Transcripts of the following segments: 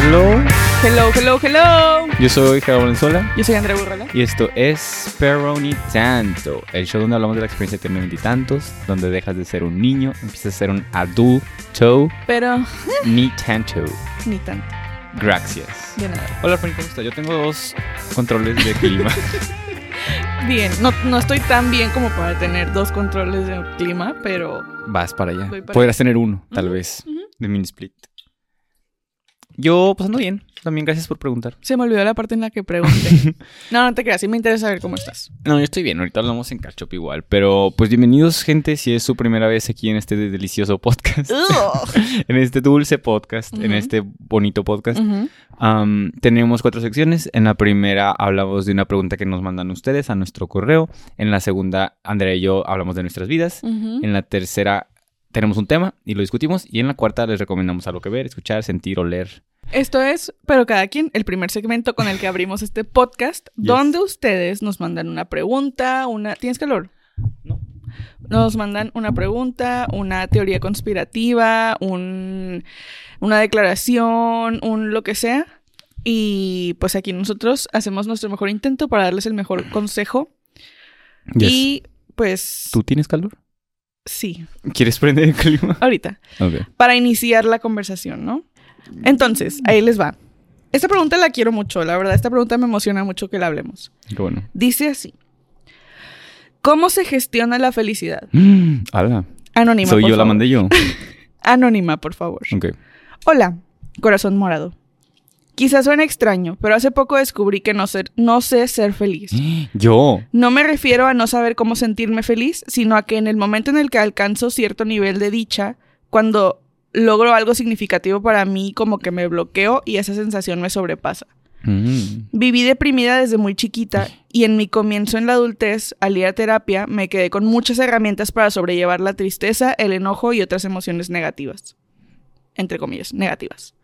Hello, Hello, hello, hello. yo soy Gerardo Valenzuela Yo soy Andrea Burrola. y esto es Pero Ni Tanto, el show donde hablamos de la experiencia de tener veintitantos, donde dejas de ser un niño, empiezas a ser un adulto, Pero ni tanto. ni tanto. Gracias. De nada. Hola, Fanny, ¿cómo estás? Yo tengo dos controles de clima. Bien. No, no estoy tan bien como para tener dos controles de clima, pero Vas para allá. Para Podrás tener uno, tal vez, de mini split. Yo, pues ando bien. También gracias por preguntar. se me olvidó la parte en la que pregunté. no, no te creas. Sí me interesa saber cómo estás. No, yo estoy bien. Ahorita hablamos en Catch Up igual. Pero, pues bienvenidos, gente, si es su primera vez aquí en este delicioso podcast. en este dulce podcast, en este bonito podcast. Tenemos cuatro secciones. En la primera hablamos de una pregunta que nos mandan ustedes a nuestro correo. En la segunda, Andrea y yo hablamos de nuestras vidas. En la tercera, tenemos un tema y lo discutimos. Y en la cuarta, les recomendamos algo que ver, escuchar, sentir o leer. Esto es, pero cada quien, el primer segmento con el que abrimos este podcast, donde ustedes nos mandan una pregunta, una... ¿Tienes calor? No. Nos mandan una pregunta, una teoría conspirativa, un, una declaración, un lo que sea. Y pues aquí nosotros hacemos nuestro mejor intento para darles el mejor consejo. Yes. Y pues ¿Tú tienes calor? Sí, ¿Quieres prender el clima? ahorita. Para iniciar la conversación, ¿no? Entonces, ahí les va. Esta pregunta la quiero mucho, la verdad, esta pregunta me emociona mucho que la hablemos. Qué bueno. Dice así. ¿Cómo se gestiona la felicidad? Mm, ala. Anónima, Soy por yo, la favor. mandé yo. Anónima, por favor. Ok. Hola, corazón morado. Quizás suene extraño, pero hace poco descubrí que no, ser, no sé ser feliz. Yo. No me refiero a no saber cómo sentirme feliz, sino a que en el momento en el que alcanzo cierto nivel de dicha, cuando logro algo significativo para mí, como que me bloqueo y esa sensación me sobrepasa. Mm. Viví deprimida desde muy chiquita y en mi comienzo en la adultez, al ir a terapia, me quedé con muchas herramientas para sobrellevar la tristeza, el enojo y otras emociones negativas. Entre comillas, negativas.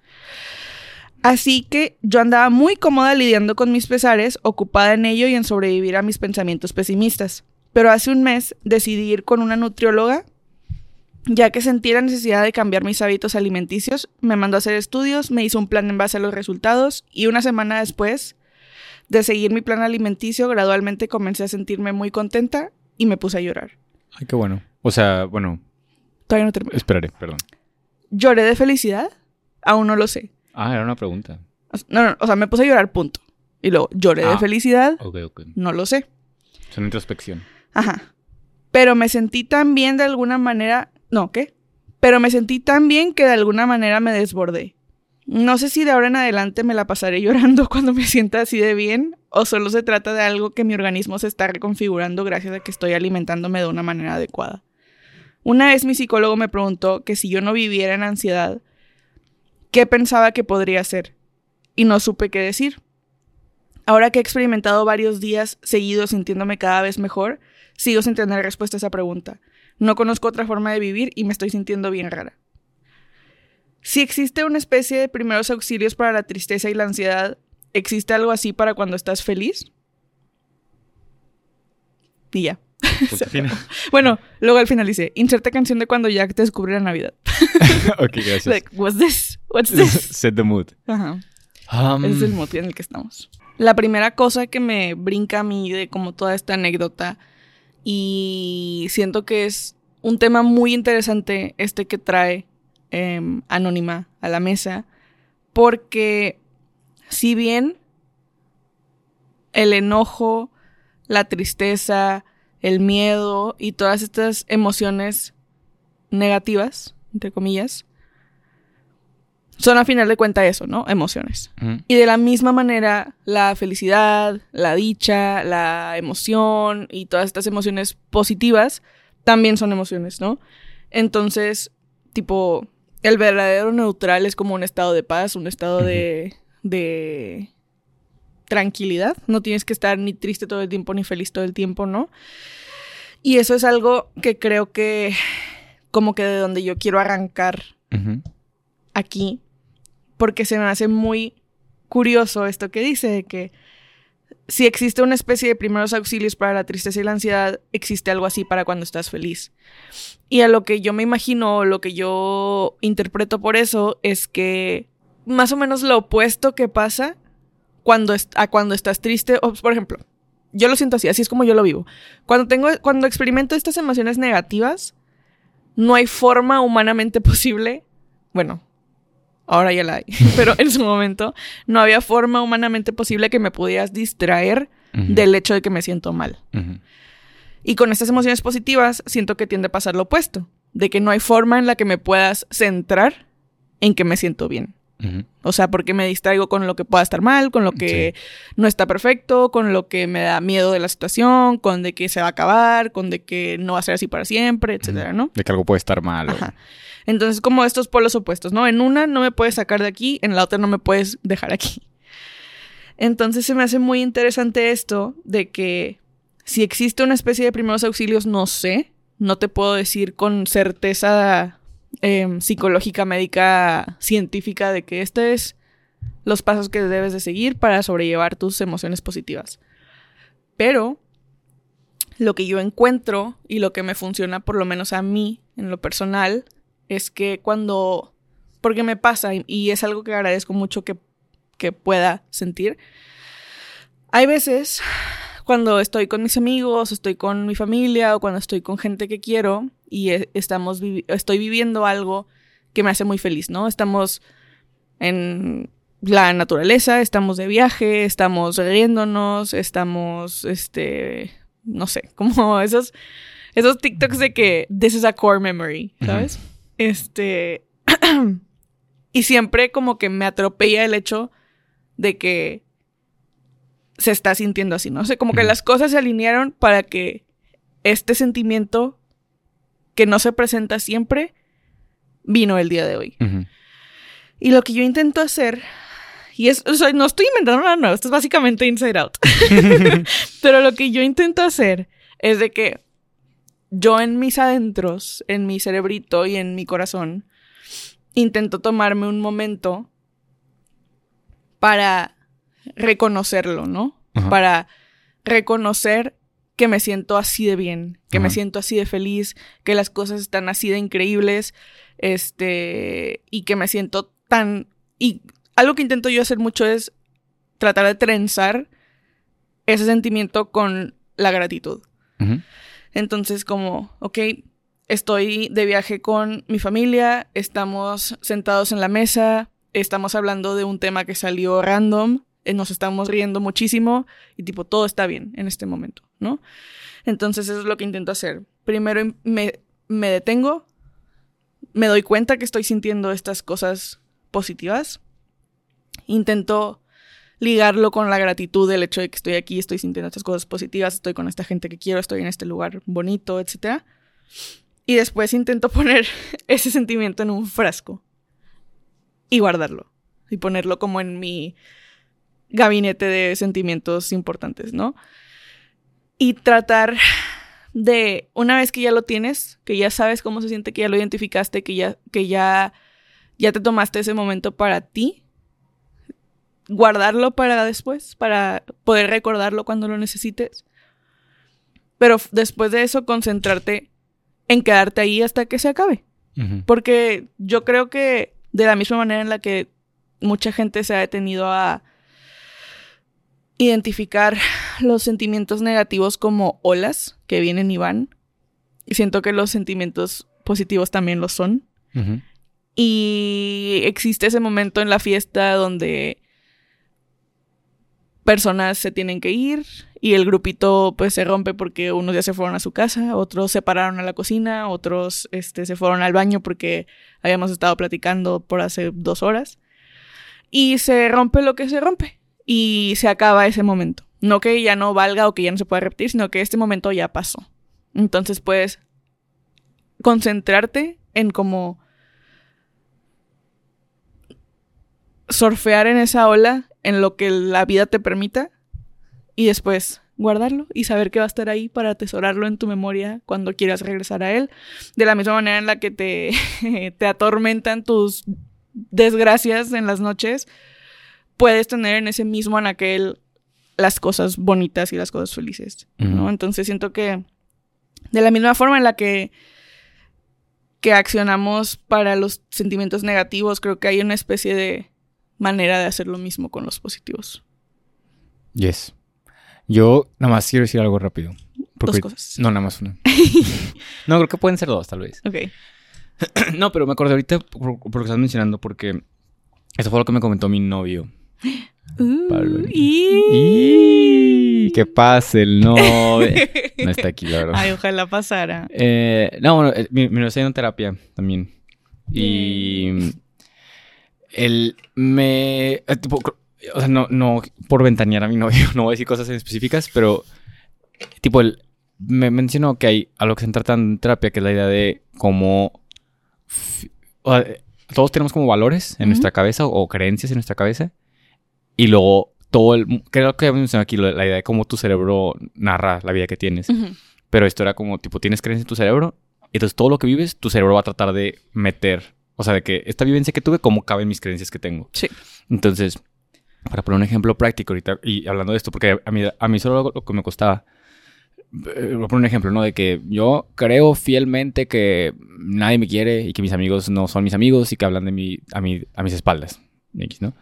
Así que yo andaba muy cómoda lidiando con mis pesares, ocupada en ello y en sobrevivir a mis pensamientos pesimistas. Pero hace un mes decidí ir con una nutrióloga, ya que sentí la necesidad de cambiar mis hábitos alimenticios, me mandó a hacer estudios, me hizo un plan en base a los resultados y una semana después de seguir mi plan alimenticio, gradualmente comencé a sentirme muy contenta y me puse a llorar. Ay, qué bueno. O sea, bueno, Todavía no terminé. esperaré, perdón. ¿Lloré de felicidad? Aún no lo sé. Ah, era una pregunta. No, no, o sea, me puse a llorar, punto. Y luego, ¿lloré de Ah. felicidad? Ok, ok. No lo sé. Es una introspección. Ajá. Pero me sentí tan bien de alguna manera. No, ¿qué? Pero me sentí tan bien que de alguna manera me desbordé. No sé si de ahora en adelante me la pasaré llorando cuando me sienta así de bien, o solo se trata de algo que mi organismo se está reconfigurando gracias a que estoy alimentándome de una manera adecuada. Una vez mi psicólogo me preguntó que si yo no viviera en ansiedad, ¿qué pensaba que podría hacer? Y no supe qué decir. Ahora que he experimentado varios días seguidos sintiéndome cada vez mejor, sigo sin tener respuesta a esa pregunta. No conozco otra forma de vivir y me estoy sintiendo bien rara. Si existe una especie de primeros auxilios para la tristeza y la ansiedad, ¿existe algo así para cuando estás feliz? Punto final. Bueno, luego al final dice, inserta canción de cuando Jack descubre la Navidad. ok, gracias. Like, what's this? What's this? Set the mood. Ajá. Um, Ese es el motivo en el que estamos. La primera cosa que me brinca a mí de como toda esta anécdota y siento que es un tema muy interesante este que trae em, Anónima a la mesa porque si bien el enojo, la tristeza, el miedo y todas estas emociones negativas, entre comillas, son a final de cuentas eso, ¿no? Emociones. Y de la misma manera, la felicidad, la dicha, la emoción y todas estas emociones positivas también son emociones, ¿no? Entonces, tipo, el verdadero neutral es como un estado de paz, un estado de, de tranquilidad. No tienes que estar ni triste todo el tiempo ni feliz todo el tiempo, ¿no? Y eso es algo que creo que como que de donde yo quiero arrancar aquí porque se me hace muy curioso esto que dice de que si existe una especie de primeros auxilios para la tristeza y la ansiedad, existe algo así para cuando estás feliz. Y a lo que yo me imagino, o lo que yo interpreto por eso, es que más o menos lo opuesto que pasa cuando a cuando estás triste. O, por ejemplo, yo lo siento así, así es como yo lo vivo. Cuando tengo, cuando experimento estas emociones negativas, no hay forma humanamente posible. Bueno, ahora ya la hay, pero en su momento no había forma humanamente posible que me pudieras distraer del hecho de que me siento mal. Y con estas emociones positivas siento que tiende a pasar lo opuesto, de que no hay forma en la que me puedas centrar en que me siento bien. O sea, porque me distraigo con lo que pueda estar mal, con lo que no está perfecto, con lo que me da miedo de la situación, con de que se va a acabar, con de que no va a ser así para siempre, etcétera, ¿no? De que algo puede estar mal. Entonces, como estos polos opuestos, ¿no? En una no me puedes sacar de aquí, en la otra no me puedes dejar aquí. Entonces se me hace muy interesante esto de que si existe una especie de primeros auxilios, no sé, no te puedo decir con certeza Em, psicológica, médica, científica de que este es los pasos que debes de seguir para sobrellevar tus emociones positivas. Pero lo que yo encuentro y lo que me funciona por lo menos a mí en lo personal es que cuando, porque me pasa y, es algo que agradezco mucho que, que pueda sentir, hay veces cuando estoy con mis amigos, estoy con mi familia o cuando estoy con gente que quiero y e, estamos estoy viviendo algo que me hace muy feliz, ¿no? Estamos en la naturaleza, estamos de viaje, estamos riéndonos, estamos, este, no sé, como esos, esos TikToks de que this is a core memory, ¿sabes? Este, y siempre como que me atropella el hecho de que se está sintiendo así, ¿no? O sea, como que las cosas se alinearon para que este sentimiento que no se presenta siempre vino el día de hoy. Y lo que yo intento hacer, y es, o sea, no estoy inventando nada nuevo, esto es básicamente Inside Out. Pero lo que yo intento hacer es de que yo en mis adentros, en mi cerebrito y en mi corazón, intento tomarme un momento para reconocerlo, ¿no? Para reconocer que me siento así de bien, que me siento así de feliz, que las cosas están así de increíbles, este, y que me siento tan... Y algo que intento yo hacer mucho es tratar de trenzar ese sentimiento con la gratitud. Entonces, como, ok, estoy de viaje con mi familia, estamos sentados en la mesa, estamos hablando de un tema que salió random, nos estamos riendo muchísimo y tipo todo está bien en este momento, ¿no? Entonces eso es lo que intento hacer. Primero me, me detengo, me doy cuenta que estoy sintiendo estas cosas positivas, intento ligarlo con la gratitud del hecho de que estoy aquí, estoy sintiendo estas cosas positivas, estoy con esta gente que quiero, estoy en este lugar bonito, etc. Y después intento poner ese sentimiento en un frasco y guardarlo y ponerlo como en mi gabinete de sentimientos importantes, ¿no? Y tratar de, una vez que ya lo tienes, que ya sabes cómo se siente, que ya lo identificaste, que ya, que ya, ya te tomaste ese momento para ti, guardarlo para después, para poder recordarlo cuando lo necesites. Pero después de eso, concentrarte en quedarte ahí hasta que se acabe. Porque yo creo que de la misma manera en la que mucha gente se ha detenido a identificar los sentimientos negativos como olas que vienen y van. Y siento que los sentimientos positivos también lo son. Y existe ese momento en la fiesta donde personas se tienen que ir y el grupito pues se rompe porque unos ya se fueron a su casa, otros se pararon a la cocina, otros este, se fueron al baño porque habíamos estado platicando por hace dos horas. Y se rompe lo que se rompe y se acaba ese momento. No que ya no valga o que ya no se pueda repetir, sino que este momento ya pasó. Entonces puedes concentrarte en cómo surfear en esa ola, en lo que la vida te permita, y después guardarlo y saber que va a estar ahí para atesorarlo en tu memoria cuando quieras regresar a él. De la misma manera en la que te, te atormentan tus desgracias en las noches, puedes tener en ese mismo anaquel las cosas bonitas y las cosas felices, ¿no? Entonces siento que de la misma forma en la que que accionamos para los sentimientos negativos, creo que hay una especie de, manera de hacer lo mismo con los positivos. Yes. Yo nada más quiero decir algo rápido. Dos cosas. No, nada más una. no, creo que pueden ser dos, tal vez. Ok. no, pero me acordé ahorita por, por lo que estás mencionando porque eso fue lo que me comentó mi novio. Uh, Pablo. y- Y que pase el novio. No está aquí, la verdad. Ay, ojalá pasara. Eh, no, bueno, eh, novio está en terapia también. Y él me... eh, tipo, o sea, no, no por ventanear a mi novio, no voy a decir cosas específicas, pero tipo, él me mencionó que hay algo que se trata en terapia, que es la idea de cómo... f- o sea, todos tenemos como valores en nuestra cabeza o creencias en nuestra cabeza. Y luego todo el... Creo que mencionó aquí la idea de cómo tu cerebro narra la vida que tienes. Pero esto era como, tipo, tienes creencia en tu cerebro. y Entonces, todo lo que vives, tu cerebro va a tratar de meter. O sea, de que esta vivencia que tuve, ¿cómo caben mis creencias que tengo? Sí. Entonces, para poner un ejemplo práctico ahorita, y hablando de esto, porque a mí, a mí solo lo, lo que me costaba. eh, Voy a poner un ejemplo, ¿no? De que yo creo fielmente que nadie me quiere y que mis amigos no son mis amigos y que hablan de mí a, mi, a mis espaldas. ¿no?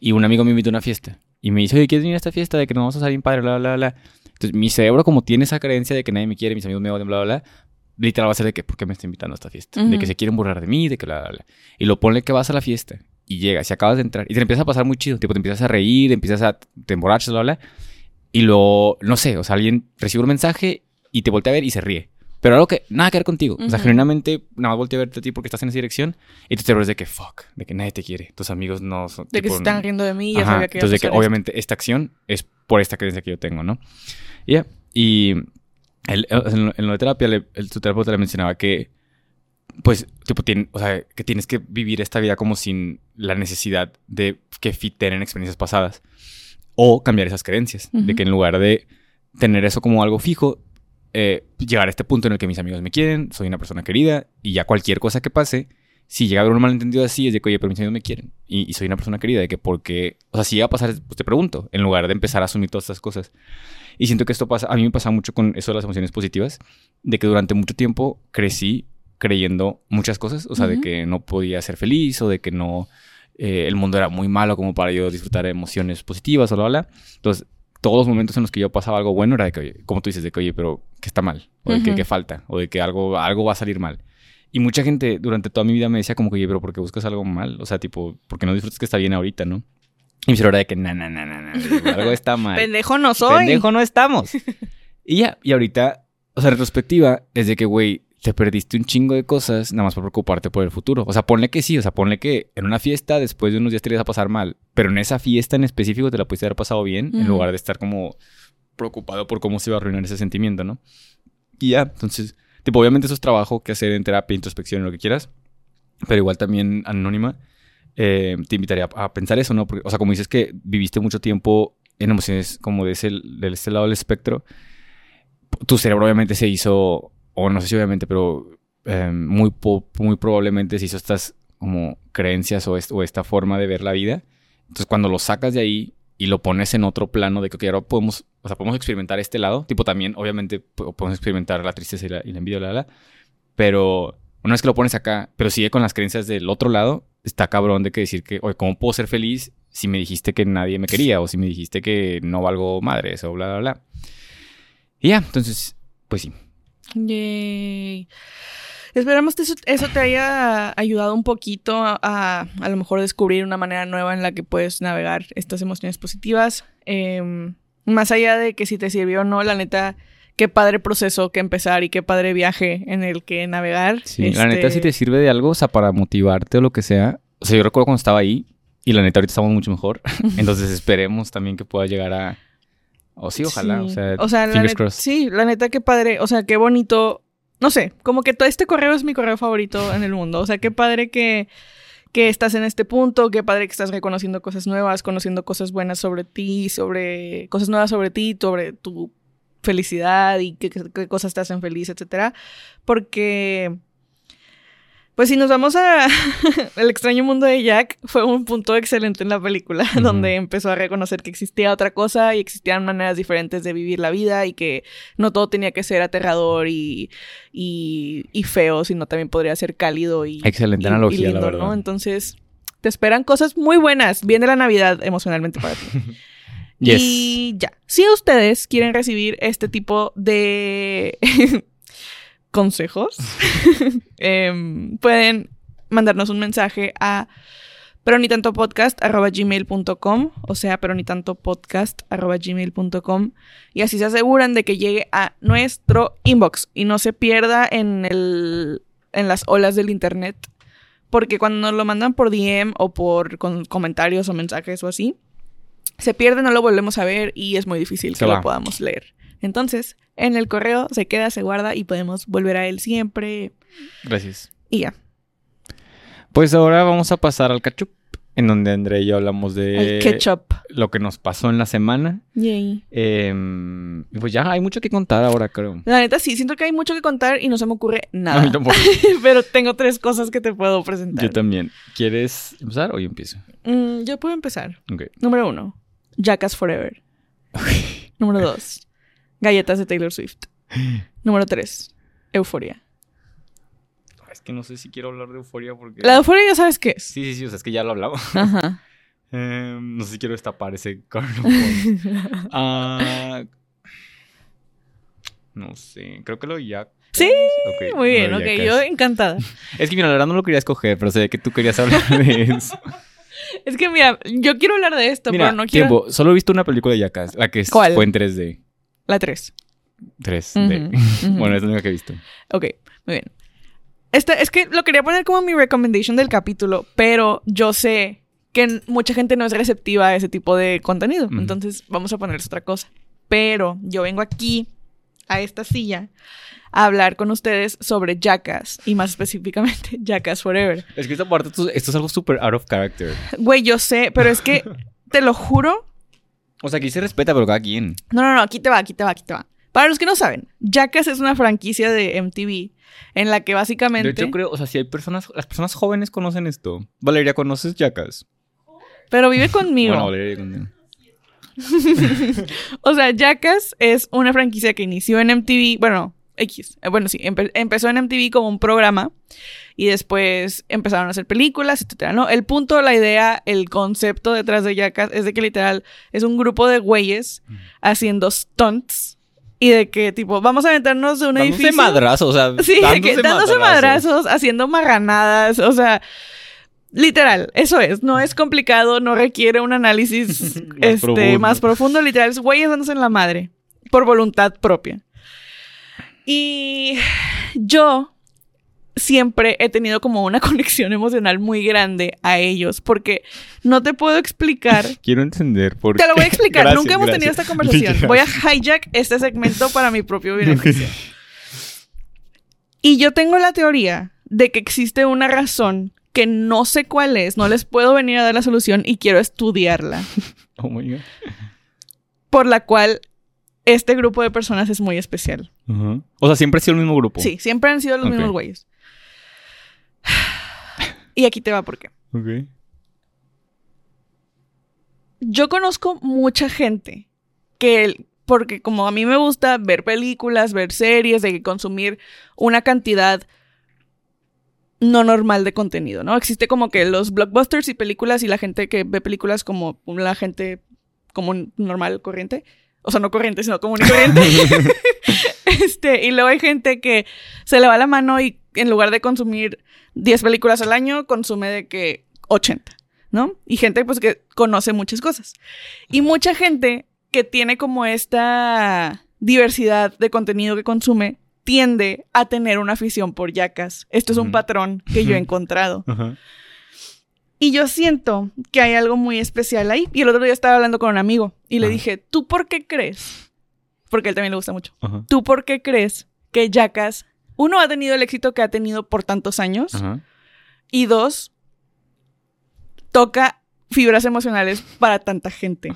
Y un amigo me invitó a una fiesta. Y me dice, oye, ¿quieres venir a esta fiesta de que nos vamos a salir padre, bla, bla, bla? Entonces, mi cerebro, como tiene esa creencia de que nadie me quiere, mis amigos me odian, bla, bla, bla, literal va a ser de que, ¿por qué me está invitando a esta fiesta? De Ujú. que se quieren burlar de mí, de que bla, bla, bla. Y lo pone que vas a la fiesta y llegas y acabas de entrar y te empieza a pasar muy chido. Tipo, te empiezas a reír, empiezas a... te emborrachas, bla, bla. Y luego, no sé, o sea, alguien recibe un mensaje y te voltea a ver y se ríe. Pero algo que nada que ver contigo. O sea, genuinamente nada más voltea a verte a ti porque estás en esa dirección y tu cerebro es de que, fuck, de que nadie te quiere. Tus amigos no son... De que tipo, se están riendo de mí y ya sabía que Entonces, de que esto. obviamente esta acción es por esta creencia que yo tengo, ¿no? Y ya, Y él, en, lo, en lo de terapia, le- el, su terapeuta le mencionaba que, pues, tipo, tiene, o sea, que tienes que vivir esta vida como sin la necesidad de que fiten en experiencias pasadas. O cambiar esas creencias. De Ujú. que en lugar de tener eso como algo fijo, eh, llegar a este punto en el que mis amigos me quieren, soy una persona querida, y ya cualquier cosa que pase, si llega a haber un malentendido así, es de que, oye, pero mis amigos me quieren, y, y soy una persona querida, de que porque, o sea, si llega a pasar, pues te pregunto, en lugar de empezar a asumir todas estas cosas. Y siento que esto pasa, a mí me pasa mucho con eso de las emociones positivas, de que durante mucho tiempo crecí creyendo muchas cosas, o sea, de Ujú. que no podía ser feliz, o de que no, eh, el mundo era muy malo como para yo disfrutar de emociones positivas, o bla, bla. Entonces, todos los momentos en los que yo pasaba algo bueno era de que, oye, como tú dices, de que, oye, pero ¿qué está mal? O de que, Ujú. ¿qué falta? O de que algo, algo va a salir mal. Y mucha gente durante toda mi vida me decía como que, oye, pero ¿por qué buscas algo mal? O sea, tipo, ¿por qué no disfrutas que está bien ahorita, no? Y mi cerebro era de que, na, na, na, na, na, algo está mal. Pendejo no soy. Pendejo no estamos. y ya, y ahorita, o sea, retrospectiva, es de que, güey, te perdiste un chingo de cosas nada más por preocuparte por el futuro. O sea, ponle que sí, o sea, ponle que en una fiesta después de unos días te ibas a pasar mal, pero en esa fiesta en específico te la pudiste haber pasado bien en Ujú. lugar de estar como preocupado por cómo se iba a arruinar ese sentimiento, ¿no? Y ya, entonces, tipo, obviamente eso es trabajo que hacer en terapia, introspección, lo que quieras, pero igual también anónima, eh, te invitaría a, a pensar eso, ¿no? Porque, o sea, como dices que viviste mucho tiempo en emociones como de ese, de este lado del espectro, tu cerebro obviamente se hizo, o no sé si obviamente, pero eh, muy, muy probablemente se hizo estas como creencias o, est- o esta forma de ver la vida. Entonces cuando lo sacas de ahí y lo pones en otro plano de que ok, ahora podemos, o sea, podemos experimentar este lado, tipo también obviamente po- podemos experimentar la tristeza y la, y la envidia, la, la, pero una vez que lo pones acá, pero sigue con las creencias del otro lado, está cabrón de que decir que, oye, ¿cómo puedo ser feliz si me dijiste que nadie me quería o si me dijiste que no valgo madres o bla, bla, bla? Y ya, entonces, pues sí. Yay. Esperamos que eso, eso te haya ayudado un poquito a, a a lo mejor descubrir una manera nueva en la que puedes navegar estas emociones positivas. Em, más allá de que si te sirvió o no, la neta, qué padre proceso que empezar y qué padre viaje en el que navegar. Sí, la neta, Este, si te sirve de algo, o sea, para motivarte o lo que sea. O sea, yo recuerdo cuando estaba ahí y la neta, ahorita estamos mucho mejor. Entonces, esperemos también que pueda llegar a. O sí, ojalá. Sí. O sea, fingers crossed. Sí, la neta, qué padre. O sea, qué bonito. No sé, como que todo este correo es mi correo favorito en el mundo. O sea, qué padre que, que estás en este punto, qué padre que estás reconociendo cosas nuevas, conociendo cosas buenas sobre ti, sobre cosas nuevas sobre ti, sobre tu felicidad y qué, qué- qué cosas te hacen feliz, etcétera. Porque, pues si nos vamos a El extraño mundo de Jack, fue un punto excelente en la película, donde empezó a reconocer que existía otra cosa y existían maneras diferentes de vivir la vida y que no todo tenía que ser aterrador y, y, y feo, sino también podría ser cálido y, Excelente y- y analogía, la verdad. ¿no? Entonces, Te esperan cosas muy buenas. Viene la Navidad emocionalmente para ti. Yes. Y ya. Si ustedes quieren recibir este tipo de consejos, em, pueden mandarnos un mensaje a peronitantopodcast.gmail.com o sea, peronitantopodcast.gmail.com y así se aseguran de que llegue a nuestro inbox y no se pierda en, el, en las olas del internet. Porque cuando nos lo mandan por DM o por con comentarios o mensajes o así, se pierde, no lo volvemos a ver y es muy difícil Se que va. lo podamos leer. Entonces, en el correo se queda, se guarda y podemos volver a él siempre. Gracias. Y ya. Pues ahora vamos a pasar al catch up, en donde André y yo hablamos de el ketchup. lo que nos pasó en la semana. Yay. Y pues ya hay mucho que contar ahora, creo. La neta sí, siento que hay mucho que contar y no se me ocurre A nada. mí tampoco. Pero tengo tres cosas que te puedo presentar. Yo también. ¿Quieres empezar o yo empiezo? Mm, yo puedo empezar. Número uno, Jackass Forever. Número dos, galletas de Taylor Swift. Número tres, Euforia. Es que no sé si quiero hablar de euforia porque... La Euforia ya sabes qué es. Sí, sí, sí, o sea, es que ya lo hablamos. Ajá. Em, no sé si quiero destapar ese. Ah, no sé, creo que lo ya. Sí, Muy bien, ok, yo encantada. Es que mira, la verdad no lo quería escoger, pero sé que tú querías hablar de eso. Es que mira, yo quiero hablar de esto, mira, pero no quiero. tiempo, solo he visto una película de Jackass, la que ¿Cuál? fue en 3D. La 3. 3D. Ujú, ujú. bueno, es la única que he visto. Ok, muy bien. Esta, es que lo quería poner como mi recommendation del capítulo, pero yo sé que mucha gente no es receptiva a ese tipo de contenido. Ujú. Entonces vamos a ponerles otra cosa. Pero yo vengo aquí, a esta silla, a hablar con ustedes sobre Jackass. Y más específicamente, Jackass Forever. Es que esta parte, esto, esto es algo súper out of character. Güey, yo sé, pero es que, te lo juro, O sea, aquí se respeta, pero cada quien. No, no, no, aquí te va, aquí te va, aquí te va. Para los que no saben, Jackass es una franquicia de MTV en la que básicamente... De hecho, creo, o sea, si hay personas, las personas jóvenes conocen esto. Valeria, ¿conoces Jackass? Pero vive conmigo. Bueno, Valeria, conmigo. O sea, Jackass es una franquicia que inició en MTV, bueno, X, eh, bueno, sí, empe- empezó en MTV como un programa y después empezaron a hacer películas, etcétera, ¿no? El punto, la idea, el concepto detrás de Jackass es de que literal es un grupo de güeyes haciendo stunts y de que tipo, vamos a meternos de un Dándose edificio... madrazos, o sea, Sí, de que dándose madrazos, haciendo marranadas, o sea, literal, eso es, no es complicado, no requiere un análisis este, profundo. más profundo, literal, es güeyes dándose en la madre, por voluntad propia. Y yo siempre he tenido como una conexión emocional muy grande a ellos, porque no te puedo explicar Quiero entender por te lo voy a explicar. Gracias, Nunca hemos tenido esta conversación. Voy a hijack este segmento para mi propio beneficio. Y yo tengo la teoría de que existe una razón que no sé cuál es, no les puedo venir a dar la solución y quiero estudiarla, Oh my God. por la cual este grupo de personas es muy especial. O sea, siempre ha sido el mismo grupo. Sí, siempre han sido los mismos güeyes. Y aquí te va por qué. Ok. Yo conozco mucha gente que, porque como a mí me gusta ver películas, ver series, de consumir una cantidad no normal de contenido, ¿no? Existe como que los blockbusters y películas y la gente que ve películas como la gente común, normal, corriente. O sea, no corriente, sino común y corriente. este, y luego hay gente que se le va la mano y en lugar de consumir 10 películas al año, consume de que 80. ¿no? Y gente pues que conoce muchas cosas. Y mucha gente que tiene como esta diversidad de contenido que consume tiende a tener una afición por yacas. Esto es un patrón que yo he encontrado. Ajá. Y yo siento que hay algo muy especial ahí. Y el otro día estaba hablando con un amigo y le Ajá. dije, ¿tú por qué crees? Porque a él también le gusta mucho. Ajá. ¿Tú por qué crees que Jackass, uno, ha tenido el éxito que ha tenido por tantos años? Ajá. Y dos, toca fibras emocionales para tanta gente.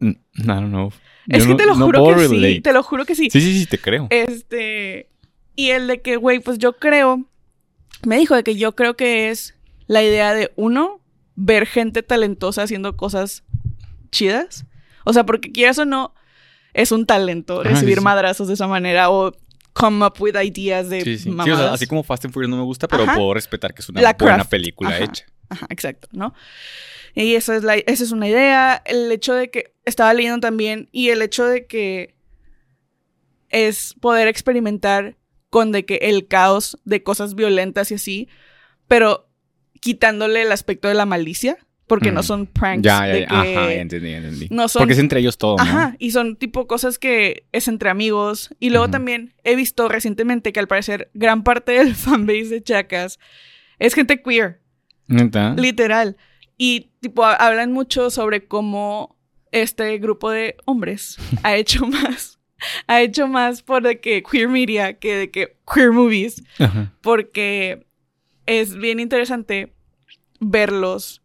Don't know. es que no- te lo no juro que sí, te lo juro que sí. Sí, sí, sí, te creo. Este, y el de que, güey, pues yo creo, me dijo de que yo creo que es la idea de uno, ver gente talentosa haciendo cosas chidas. O sea, porque quieras o no, es un talento Ajá, recibir sí, sí. madrazos de esa manera o come up with ideas de Sí, o mamadas. sea, así como Fast and Furious no me gusta, pero Ajá. puedo respetar que es una La buena craft. película Ajá. hecha. Ajá, exacto, ¿no? Y eso es la, esa es una idea. El hecho de que estaba leyendo también y el hecho de que es poder experimentar con de que el caos de cosas violentas y así, pero quitándole el aspecto de la malicia, porque no Mm. son pranks. Ya, ya, de ya. Ajá, ya entendí, ya entendí. no son- Porque es entre ellos todo, ¿no? Ajá, y son tipo cosas que es entre amigos. Y luego también he visto recientemente que al parecer gran parte del fanbase de Chacas es gente queer, ¿Neta? literal. Y tipo ha- hablan mucho sobre cómo este grupo de hombres ha hecho más, ha hecho más por de que queer media que de que queer movies, Ajá. porque es bien interesante verlos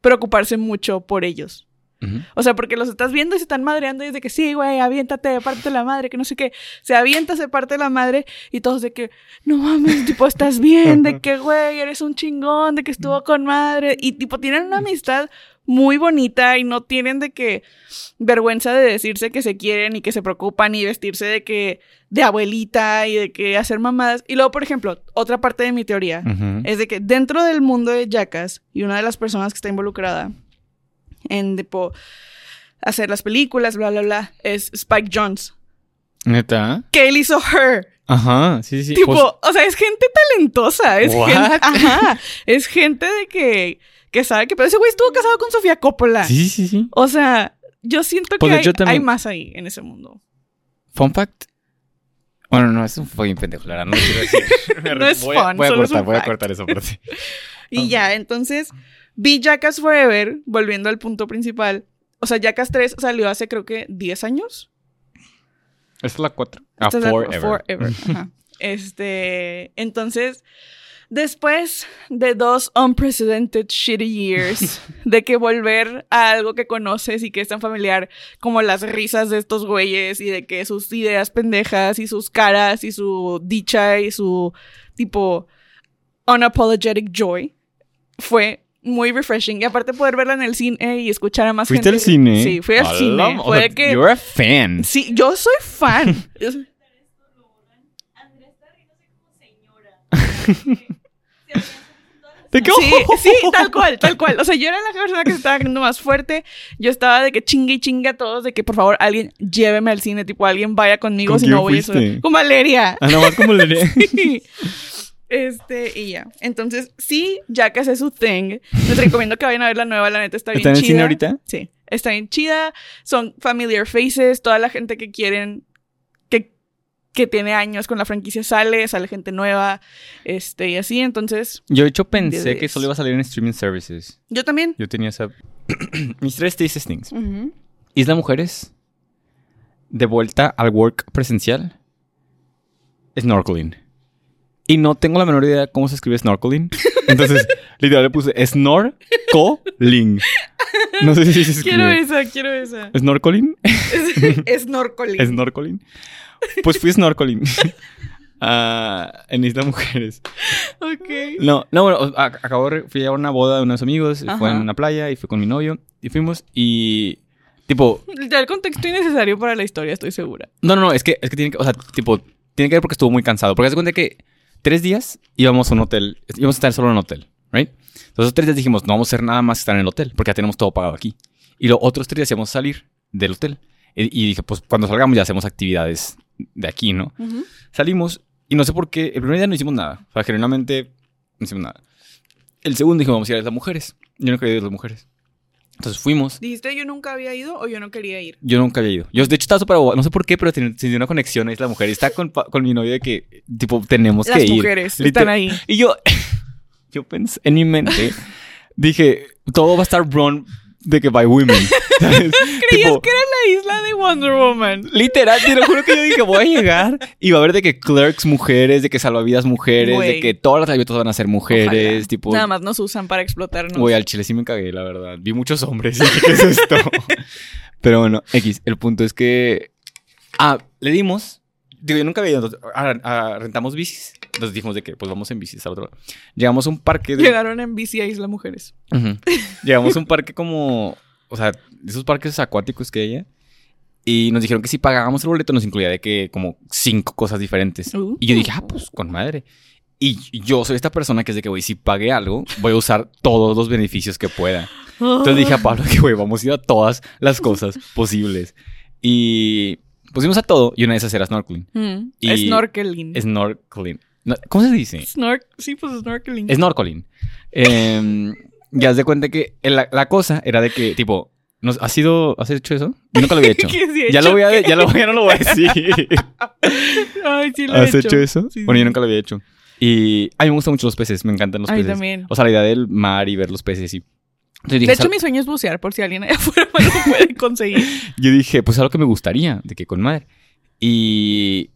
preocuparse mucho por ellos. O sea, porque los estás viendo y se están madreando y es de que sí, güey, aviéntate, parte la madre, que no sé qué. Se avienta, se parte la madre y todos de que, no mames, tipo, estás bien, de que, güey, eres un chingón, de que estuvo con madre. Y tipo, tienen una amistad muy bonita y no tienen de que vergüenza de decirse que se quieren y que se preocupan y vestirse de que, de abuelita y de que hacer mamadas. Y luego, por ejemplo, otra parte de mi teoría es de que dentro del mundo de Jackass y una de las personas que está involucrada en tipo hacer las películas, bla, bla, bla, es Spike Jones. ¿Neta? Que él hizo Her. Ajá, sí, sí. tipo, Pues, o sea, es gente talentosa. Es What? gente. Ajá. Es gente de que, que sabe que. Pero ese güey estuvo casado con Sofía Coppola. sí, sí, sí. O sea, yo siento Pues, que hay, hecho, también- hay más ahí en ese mundo. Fun fact. Bueno, no, es un fucking pendejo, la verdad, no quiero decir. No es voy fun, voy a solo es cortar, un voy a cortar esa parte. Y ya, entonces, vi Jackass Forever, volviendo al punto principal. O sea, Jackass 3 salió hace creo que 10 años. Esta es la 4. Ah, Esta es la- forever. forever, ajá. Este, entonces, después de dos unprecedented shitty years, de que volver a algo que conoces y que es tan familiar como las risas de estos güeyes y de que sus ideas pendejas y sus caras y su dicha y su tipo unapologetic joy, fue muy refreshing. Y aparte poder verla en el cine y escuchar a más ¿Fuiste gente. al cine? Sí, fui al cine. Fue sea, que... You're a fan. Sí, yo soy fan. Yo soy- Andrea está riéndose como señora. ¿De qué? Sí, sí, tal cual, tal cual. O sea, yo era la persona que se estaba riendo más fuerte. Yo estaba de que chingue y chingue a todos, de que por favor alguien lléveme al cine, tipo alguien vaya conmigo ¿Con si no voy a fuiste? Con Valeria. Ah, nada más como le Sí. Este, y ya. Entonces, sí, Jackass es su thing. Les recomiendo que vayan a ver la nueva, la neta está bien ¿Está en el chida. cine ahorita? Sí, está bien chida. Son familiar faces, toda la gente que quieren, que, que tiene años con la franquicia sale, sale gente nueva, este, y así. Entonces, Yo de hecho pensé que solo iba a salir en streaming services. yo también. Yo tenía esa... Mis tres tastes things. Ujú. Isla Mujeres. De vuelta al work presencial. Snorkeling. Y no tengo la menor idea de cómo se escribe snorkeling. Entonces, literal le puse snorkeling. No sé si se escribe. Quiero esa, quiero esa. ¿Snorkeling? Snorkeling. ¿Snorkeling? Pues fui snorkeling. Ah, en Isla Mujeres. Ok. No, no, bueno, acabo de fui a una boda de unos amigos, fue Ajá. en una playa y fui con mi novio y fuimos y tipo, Ya el contexto innecesario para la historia, estoy segura. no, no, no, es que es que tiene que, o sea, tipo, tiene que ver porque estuvo muy cansado, porque se cuenta que tres días íbamos a un hotel, íbamos a estar solo en un hotel, right? Entonces tres días dijimos, no vamos a hacer nada más que estar en el hotel, porque ya tenemos todo pagado aquí. Y los otros tres días íbamos a salir del hotel. Y, y dije, pues cuando salgamos ya hacemos actividades de aquí, ¿no? Salimos y no sé por qué. El primer día no hicimos nada. O sea, generalmente no hicimos nada. El segundo dijimos, vamos a ir a las mujeres. Yo no quería ir a las mujeres. Entonces fuimos. ¿Dijiste yo nunca había ido o yo no quería ir? Yo nunca había ido. Yo, de hecho, estaba súper. No sé por qué, pero tenía una conexión a Isla Mujer. Y Está con, con mi novio de que, tipo, tenemos Las que ir. mujeres Liter- están ahí. Y yo, yo pensé en mi mente, dije, todo va a estar run de que by women. ¿sabes? Creías Tipo, que era la isla de Wonder Woman. Literal, te lo juro que yo dije, voy a llegar y va a haber de que clerks mujeres, de que salvavidas mujeres, de que todas las aviotas van a ser mujeres, Ojalá. tipo... Nada más nos usan para explotarnos. Güey, al chile sí me cagué, la verdad. Vi muchos hombres y ¿qué es esto? Pero bueno, X, el punto es que... Ah, le dimos... Digo, yo nunca había ido. ah, rentamos bicis. Entonces dijimos de que, pues vamos en bicis al otro lado. Llegamos a un parque de... Llegaron en bici a Isla Mujeres. Llegamos a un parque como, o sea, esos parques acuáticos que hay allá. Y nos dijeron que si pagábamos el boleto nos incluía de que como cinco cosas diferentes. Uh. Y yo dije, ah, pues con madre. Y yo soy esta persona que es de que, güey, si pagué algo, voy a usar todos los beneficios que pueda. Entonces dije a Pablo que, güey, vamos a ir a todas las cosas posibles. Y pusimos a todo y una de esas era snorkeling. Mm, Y- Snorkeling. Snorkeling. ¿Cómo se dice? Snor- sí, pues snorkeling. Snorkeling. Eh, ya has de cuenta que la, la cosa era de que, tipo, ¿nos, ¿has, sido, ¿has hecho eso? Yo nunca lo había hecho. ¿Qué sí he ya, hecho? lo voy a, ya, lo, ya no lo voy a decir. Ay, sí lo he ¿Has hecho. hecho eso? Sí, bueno, yo nunca lo había hecho. Y a mí me gustan mucho los peces, me encantan los A mí peces. también. O sea, la idea del mar y ver los peces y... Dije, De hecho, mi sueño es bucear, por si alguien allá afuera me lo puede conseguir. yo dije, pues es algo que me gustaría, de que con madre. Y...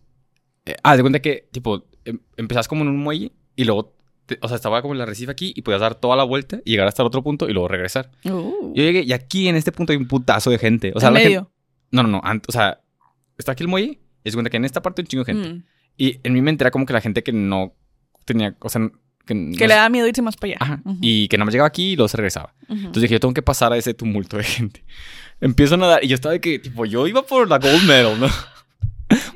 Ah, de cuenta que, tipo, em- empezás como en un muelle y luego... te- o sea, estaba como en la recife aquí y podías dar toda la vuelta y llegar hasta el otro punto y luego regresar. Uh, Yo llegué y aquí en este punto hay un putazo de gente. O sea, en la gente- medio. No, no, no. ant- o sea, está aquí el muelle y se cuenta que en esta parte hay un chingo de gente. Mm. Y en mi mente era como que la gente que no tenía, o sea, que, no Que le da miedo irse más para allá. Ajá. Ujú, Y que nada más llegaba aquí y luego se regresaba. ujú. Entonces dije, yo tengo que pasar a ese tumulto de gente. Empiezo a nadar y yo estaba de que, tipo, yo iba por la gold medal, ¿no?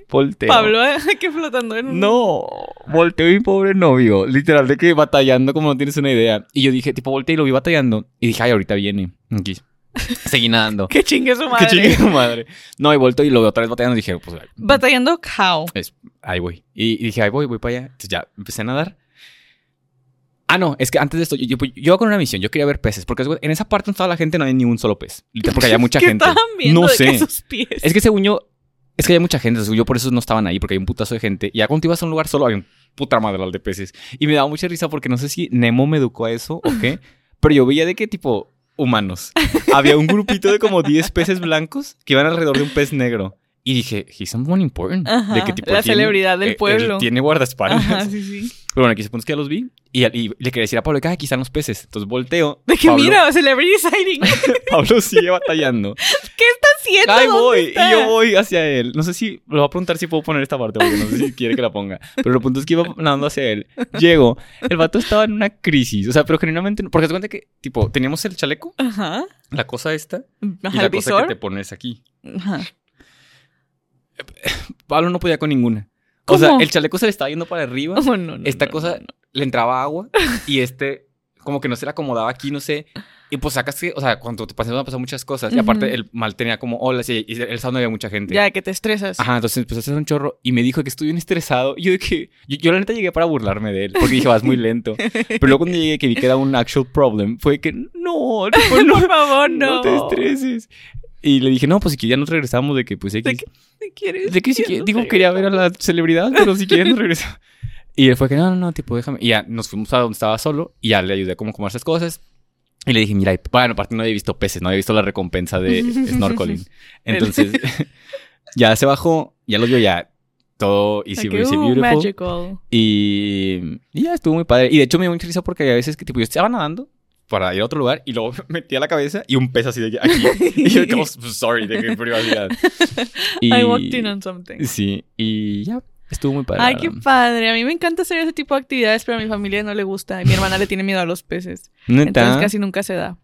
Volteo. Pablo, ¿eh? que flotando en un... No, volteo mi pobre novio. Literal, de que batallando como no tienes una idea. Y yo dije, tipo, volteé y lo vi batallando. Y dije, ay, ahorita viene. Aquí. Seguí nadando. Que chingue su Qué madre. chingue su madre. No, y volto y lo veo otra vez batallando. Y dije, pues, Batallando cow. es, ahí voy. Y, y dije, ahí voy, voy para allá. Entonces ya empecé a nadar. Ah, no, es que antes de esto, yo, yo, yo iba con una misión. Yo quería ver peces. Porque en esa parte donde estaba la gente no había ni un solo pez. Porque había mucha ¿Qué gente. viendo No de sé. que sus pies? Es que según yo, es que había mucha gente. Yo, por eso no estaban ahí. Porque hay un putazo de gente. Y ya cuando te ibas a un lugar solo, había un puta madral de peces. Y me daba mucha risa porque no sé si Nemo me educó a eso o qué. pero yo veía de qué tipo humanos. Había un grupito de como 10 peces blancos que iban alrededor de un pez negro. Y dije, he's someone important. Ajá, de que, tipo, la tiene- celebridad del él pueblo. tiene guardaespaldas. Ajá, sí, sí. Pero bueno, aquí se pone que ya los vi. Y, y le quería decir a Pablo que ah, aquí están los peces. Entonces volteo. De que Pablo, mira, celebrity sighting. ¿Qué Pablo sigue batallando. está Ahí ¿Dónde voy. está? Y yo voy hacia él. No sé si... Le voy a preguntar si puedo poner esta parte porque no sé si quiere que la ponga. Pero lo punto es que iba nadando hacia él. Llego. El vato estaba en una crisis. O sea, pero genuinamente... Porque se cuenta que, tipo, teníamos el chaleco, Ajá. la cosa esta y Ajá, la el cosa que te pones aquí. Ajá. Pablo no podía con ninguna. O sea, el chaleco se le estaba yendo para arriba. Oh, no, no, esta no, cosa le entraba agua y este como que no se le acomodaba aquí, no sé. Y pues sacas que, o sea, cuando te pasan, van a pasar muchas cosas. Y aparte Ujú. el mal tenía como olas y, y el sábado no había mucha gente. Ya, que te estresas. Ajá, entonces empezó a hacer un chorro y me dijo que estoy bien estresado. Y yo de que, yo, yo la neta llegué para burlarme de él, porque dije, vas muy lento. Pero luego cuando llegué que vi que era un actual problem, fue que, no, tipo, no, Por favor, no no. te estreses. Y le dije, no, pues si que ya nos regresamos de que, pues, X. De Si quieres. De que si no digo, quería ver a la celebridad, pero si quieren regresar. Y él fue que, no, no, no, tipo, déjame. Y ya nos fuimos a donde estaba solo y ya le ayudé como a comer esas cosas. Y le dije, mira, bueno, aparte no había visto peces, no había visto la recompensa de snorkeling. Entonces, ya se bajó, ya lo vio ya todo easy, uh, beautiful. magical. Y, y ya estuvo muy padre. Y de hecho me dio mucha risa porque a veces que tipo yo estaba nadando para ir a otro lugar y luego metía la cabeza y un pez así de aquí. y yo como, sorry, de qué privacidad. Y, I walked in on something. Sí, y ya estuvo muy padre. Ay, qué padre. A mí me encanta hacer ese tipo de actividades, pero a mi familia no le gusta. Y mi hermana le tiene miedo a los peces. ¿Neta? Entonces casi nunca se da.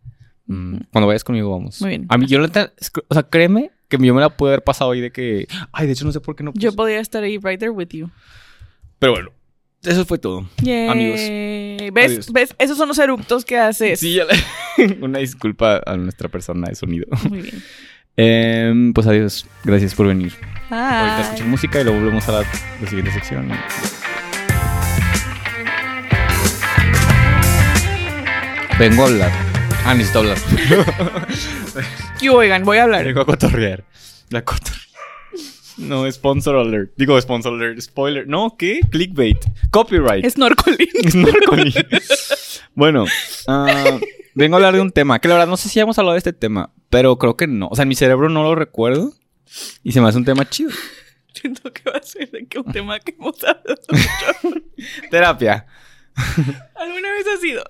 Mm, Cuando vayas conmigo vamos. Muy bien. A mí yo la o sea, créeme que yo me la pude haber pasado ahí de que, ay, de hecho no sé por qué no. Yo podría estar ahí right there with you. Pero bueno, eso fue todo. Yay. Amigos. ¿Ves? Adiós. ¿Ves? Esos son los eructos que haces. Sí, ya le- una disculpa a nuestra persona de sonido. Muy bien. Em, pues adiós, gracias por venir. Ahorita Bye. escuchen música y luego volvemos a la, la siguiente sección. Vengo a hablar. Ah, necesito hablar. Y oigan, voy a hablar. Vengo a cotorrear. La cotorrea. No, sponsor alert. Digo, sponsor alert. Spoiler. No, ¿qué? Clickbait. Copyright. Snorkeling. Snorkeling. bueno, ah, vengo a hablar de un tema que la verdad no sé si hemos hablado de este tema, pero creo que no. O sea, en mi cerebro no lo recuerdo y se me hace un tema chido. Siento que va a ser de que un tema que hemos hablado. Terapia. ¿Alguna vez ha sido?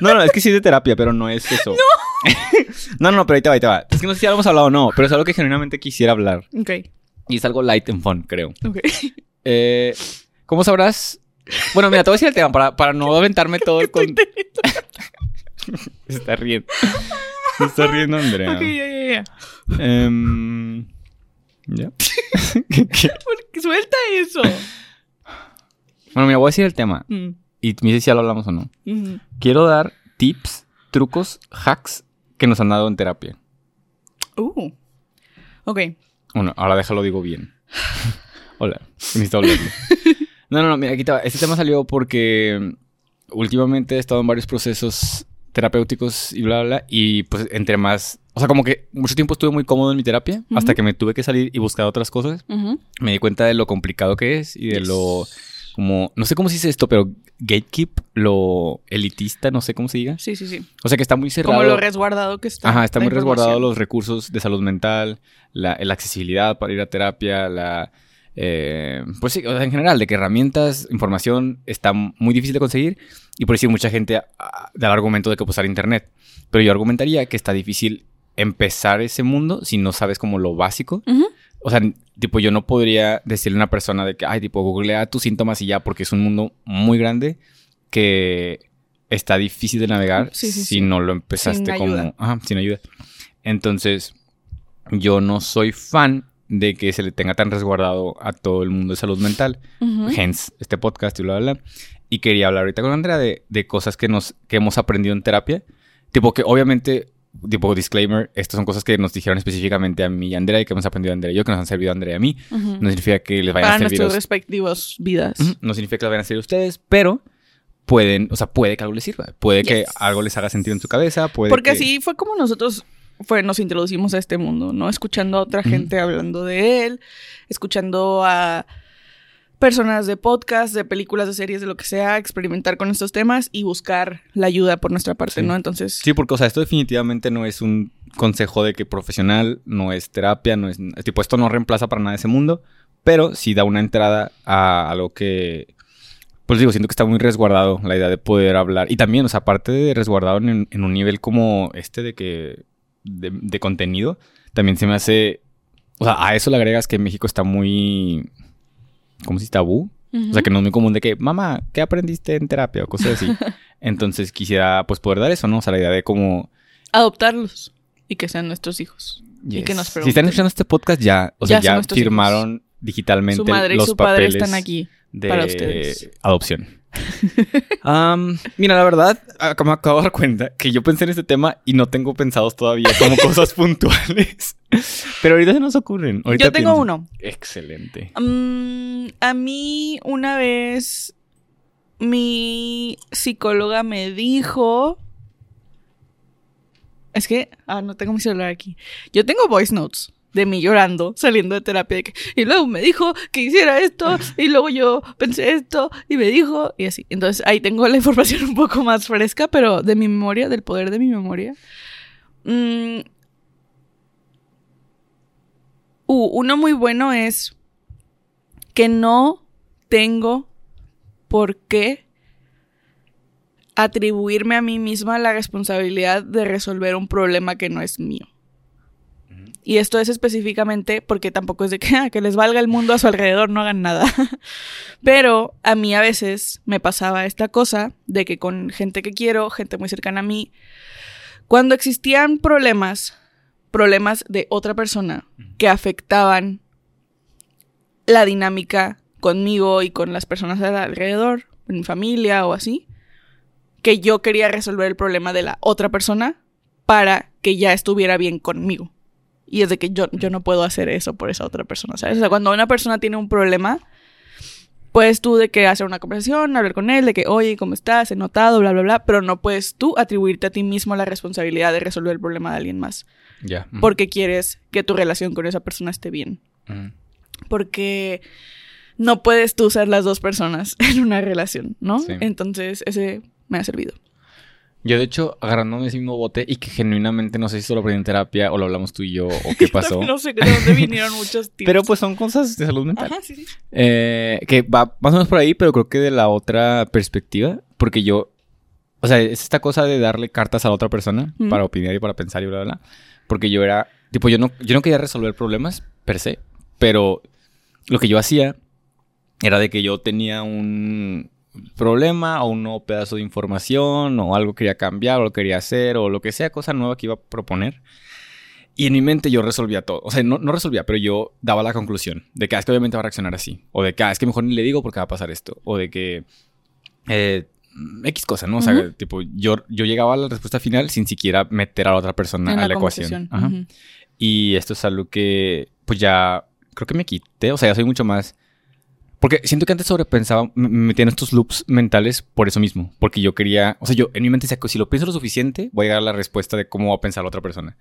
No, no, es que sí es de terapia, pero no es eso. No. no, no, pero ahí te va, ahí te va. Es que no sé si ya lo hemos hablado o no, pero es algo que genuinamente quisiera hablar. Ok. Y es algo light and fun, creo. Ok. Eh, ¿Cómo sabrás? Bueno, mira, te voy a decir el tema para, para no aventarme todo el con... Está riendo. Se está riendo, Andrea. Ok, ya, ya, ya. Em, ¿Ya? ¿Qué- qué? Suelta eso. Bueno, mira, voy a decir el tema. Mm, Y me dices si ya lo hablamos o no. mm. Quiero dar tips, trucos, hacks que nos han dado en terapia. Uh. Ok. Bueno, ahora déjalo digo bien. Hola, necesito hablarlo. No, no, no, mira, aquí va. Este tema salió porque mm, últimamente he estado en varios procesos terapéuticos y bla, bla, bla. Y pues entre más... O sea, como que mucho tiempo estuve muy cómodo en mi terapia hasta que me tuve que salir y buscar otras cosas. Me di cuenta de lo complicado que es y de Yes. lo... Como... No sé cómo se dice esto, pero gatekeep, lo elitista, no sé cómo se diga. Sí, sí, sí. O sea, que está muy cerrado. Como lo resguardado que está. Ajá, está muy resguardado los recursos de salud mental, la, la accesibilidad para ir a terapia, la... eh, pues sí, o sea, en general, de que herramientas, información está muy difícil de conseguir y por eso mucha gente ah, da el argumento de que usar internet. Pero yo argumentaría que está difícil empezar ese mundo si no sabes como lo básico. O sea, tipo, yo no podría decirle a una persona de que, ay, tipo, googlea tus síntomas y ya, porque es un mundo muy grande que está difícil de navegar Sí, sí, si sí. no lo empezaste Sin como... ayuda. Ajá, sin ayuda. Entonces, yo no soy fan de que se le tenga tan resguardado a todo el mundo de salud mental. Ujú. Hence, este podcast y bla, bla, bla. Y quería hablar ahorita con Andrea de, de cosas que, nos, que hemos aprendido en terapia. Tipo que obviamente, tipo disclaimer, estas son cosas que nos dijeron específicamente a mí y a Andrea y que hemos aprendido a Andrea y yo, que nos han servido a Andrea y a mí. Ujú. No significa que les vayan Para a servir a nuestras respectivas vidas. Ujú, No significa que les vayan a servir a ustedes, pero pueden, o sea, puede que algo les sirva. Puede que Yes. algo les haga sentido en su cabeza. Puede Porque que- así fue como nosotros fue, nos introducimos a este mundo, ¿no? Escuchando a otra gente hablando de él, escuchando a personas de podcast, de películas, de series, de lo que sea, experimentar con estos temas y buscar la ayuda por nuestra parte, Sí. ¿no? Entonces, Sí, porque, o sea, esto definitivamente no es un consejo de que profesional, no es terapia, no es... Tipo, esto no reemplaza para nada ese mundo, pero sí da una entrada a algo que... Pues digo, siento que está muy resguardado la idea de poder hablar. Y también, o sea, aparte de resguardado en, en un nivel como este de que... De, de contenido, también se me hace... O sea, a eso le agregas que México está muy... ¿Cómo se dice? Tabú. O sea, que no es muy común de que, mamá, ¿qué aprendiste en terapia? O cosas así. Entonces quisiera, pues, poder dar eso, ¿no? O sea, la idea de cómo... adoptarlos y que sean nuestros hijos. Y que nos Si pregunten. están escuchando este podcast ya, o sea, Ya firmaron digitalmente Su madre y los su padre están aquí de para ustedes. adopción. Mira, la verdad, me acabo de dar cuenta que yo pensé en este tema y no tengo pensados todavía como cosas puntuales. Pero ahorita se nos ocurren. Ahorita Yo tengo pienso. uno. Excelente. A mí una vez mi psicóloga me dijo... Es que... Ah, no tengo mi celular aquí. Yo tengo voice notes de mí llorando, saliendo de terapia. y luego me dijo que hiciera esto, y luego yo pensé esto, y me dijo, y así. Entonces ahí tengo la información un poco más fresca, pero de mi memoria, del poder de mi memoria. Mm. Uh, uno muy bueno es que no tengo por qué atribuirme a mí misma la responsabilidad de resolver un problema que no es mío. Y esto es específicamente porque tampoco es de que, ah, que les valga el mundo a su alrededor, no hagan nada. Pero a mí a veces me pasaba esta cosa de que con gente que quiero, gente muy cercana a mí, cuando existían problemas, problemas de otra persona que afectaban la dinámica conmigo y con las personas de alrededor, en mi familia o así, que yo quería resolver el problema de la otra persona para que ya estuviera bien conmigo. Y es de que yo, yo no puedo hacer eso por esa otra persona, ¿sabes? O sea, cuando una persona tiene un problema, puedes tú de que hacer una conversación, hablar con él, de que, oye, ¿cómo estás? He notado, bla, bla, bla, pero no puedes tú atribuirte a ti mismo la responsabilidad de resolver el problema de alguien más, Ya. Ujú. porque quieres que tu relación con esa persona esté bien porque no puedes tú ser las dos personas en una relación, ¿no? Sí. Entonces, ese me ha servido. Yo, de hecho, agarrándome ese mismo bote y que genuinamente no sé si solo aprendí en terapia o lo hablamos tú y yo o qué pasó. no sé de dónde vinieron muchos tips. Pero pues son cosas de salud mental. Ajá, sí, sí. Eh, que va más o menos por ahí, pero creo que de la otra perspectiva. Porque yo. O sea, es esta cosa de darle cartas a la otra persona Mm. para opinar y para pensar y bla, bla, bla. Porque yo era. Tipo, yo no, yo no quería resolver problemas per se. Pero lo que yo hacía era de que yo tenía un problema o un nuevo pedazo de información o algo quería cambiar o lo quería hacer o lo que sea, cosa nueva que iba a proponer. Y en mi mente yo resolvía todo. O sea, no, no resolvía, pero yo daba la conclusión de que ah, es que obviamente va a reaccionar así. O de que ah, es que mejor ni le digo porque va a pasar esto. O de que. eh, X cosa, ¿no? O sea, Ujú. tipo, yo, yo llegaba a la respuesta final sin siquiera meter a la otra persona en a la, la, ecuación. Ajá. Ujú. Y esto es algo que, pues ya, creo que me quité. O sea, ya soy mucho más. Porque siento que antes sobrepensaba, me me metía en estos loops mentales por eso mismo. Porque yo quería, o sea, yo en mi mente decía que si lo pienso lo suficiente, voy a llegar a la respuesta de cómo va a pensar la otra persona.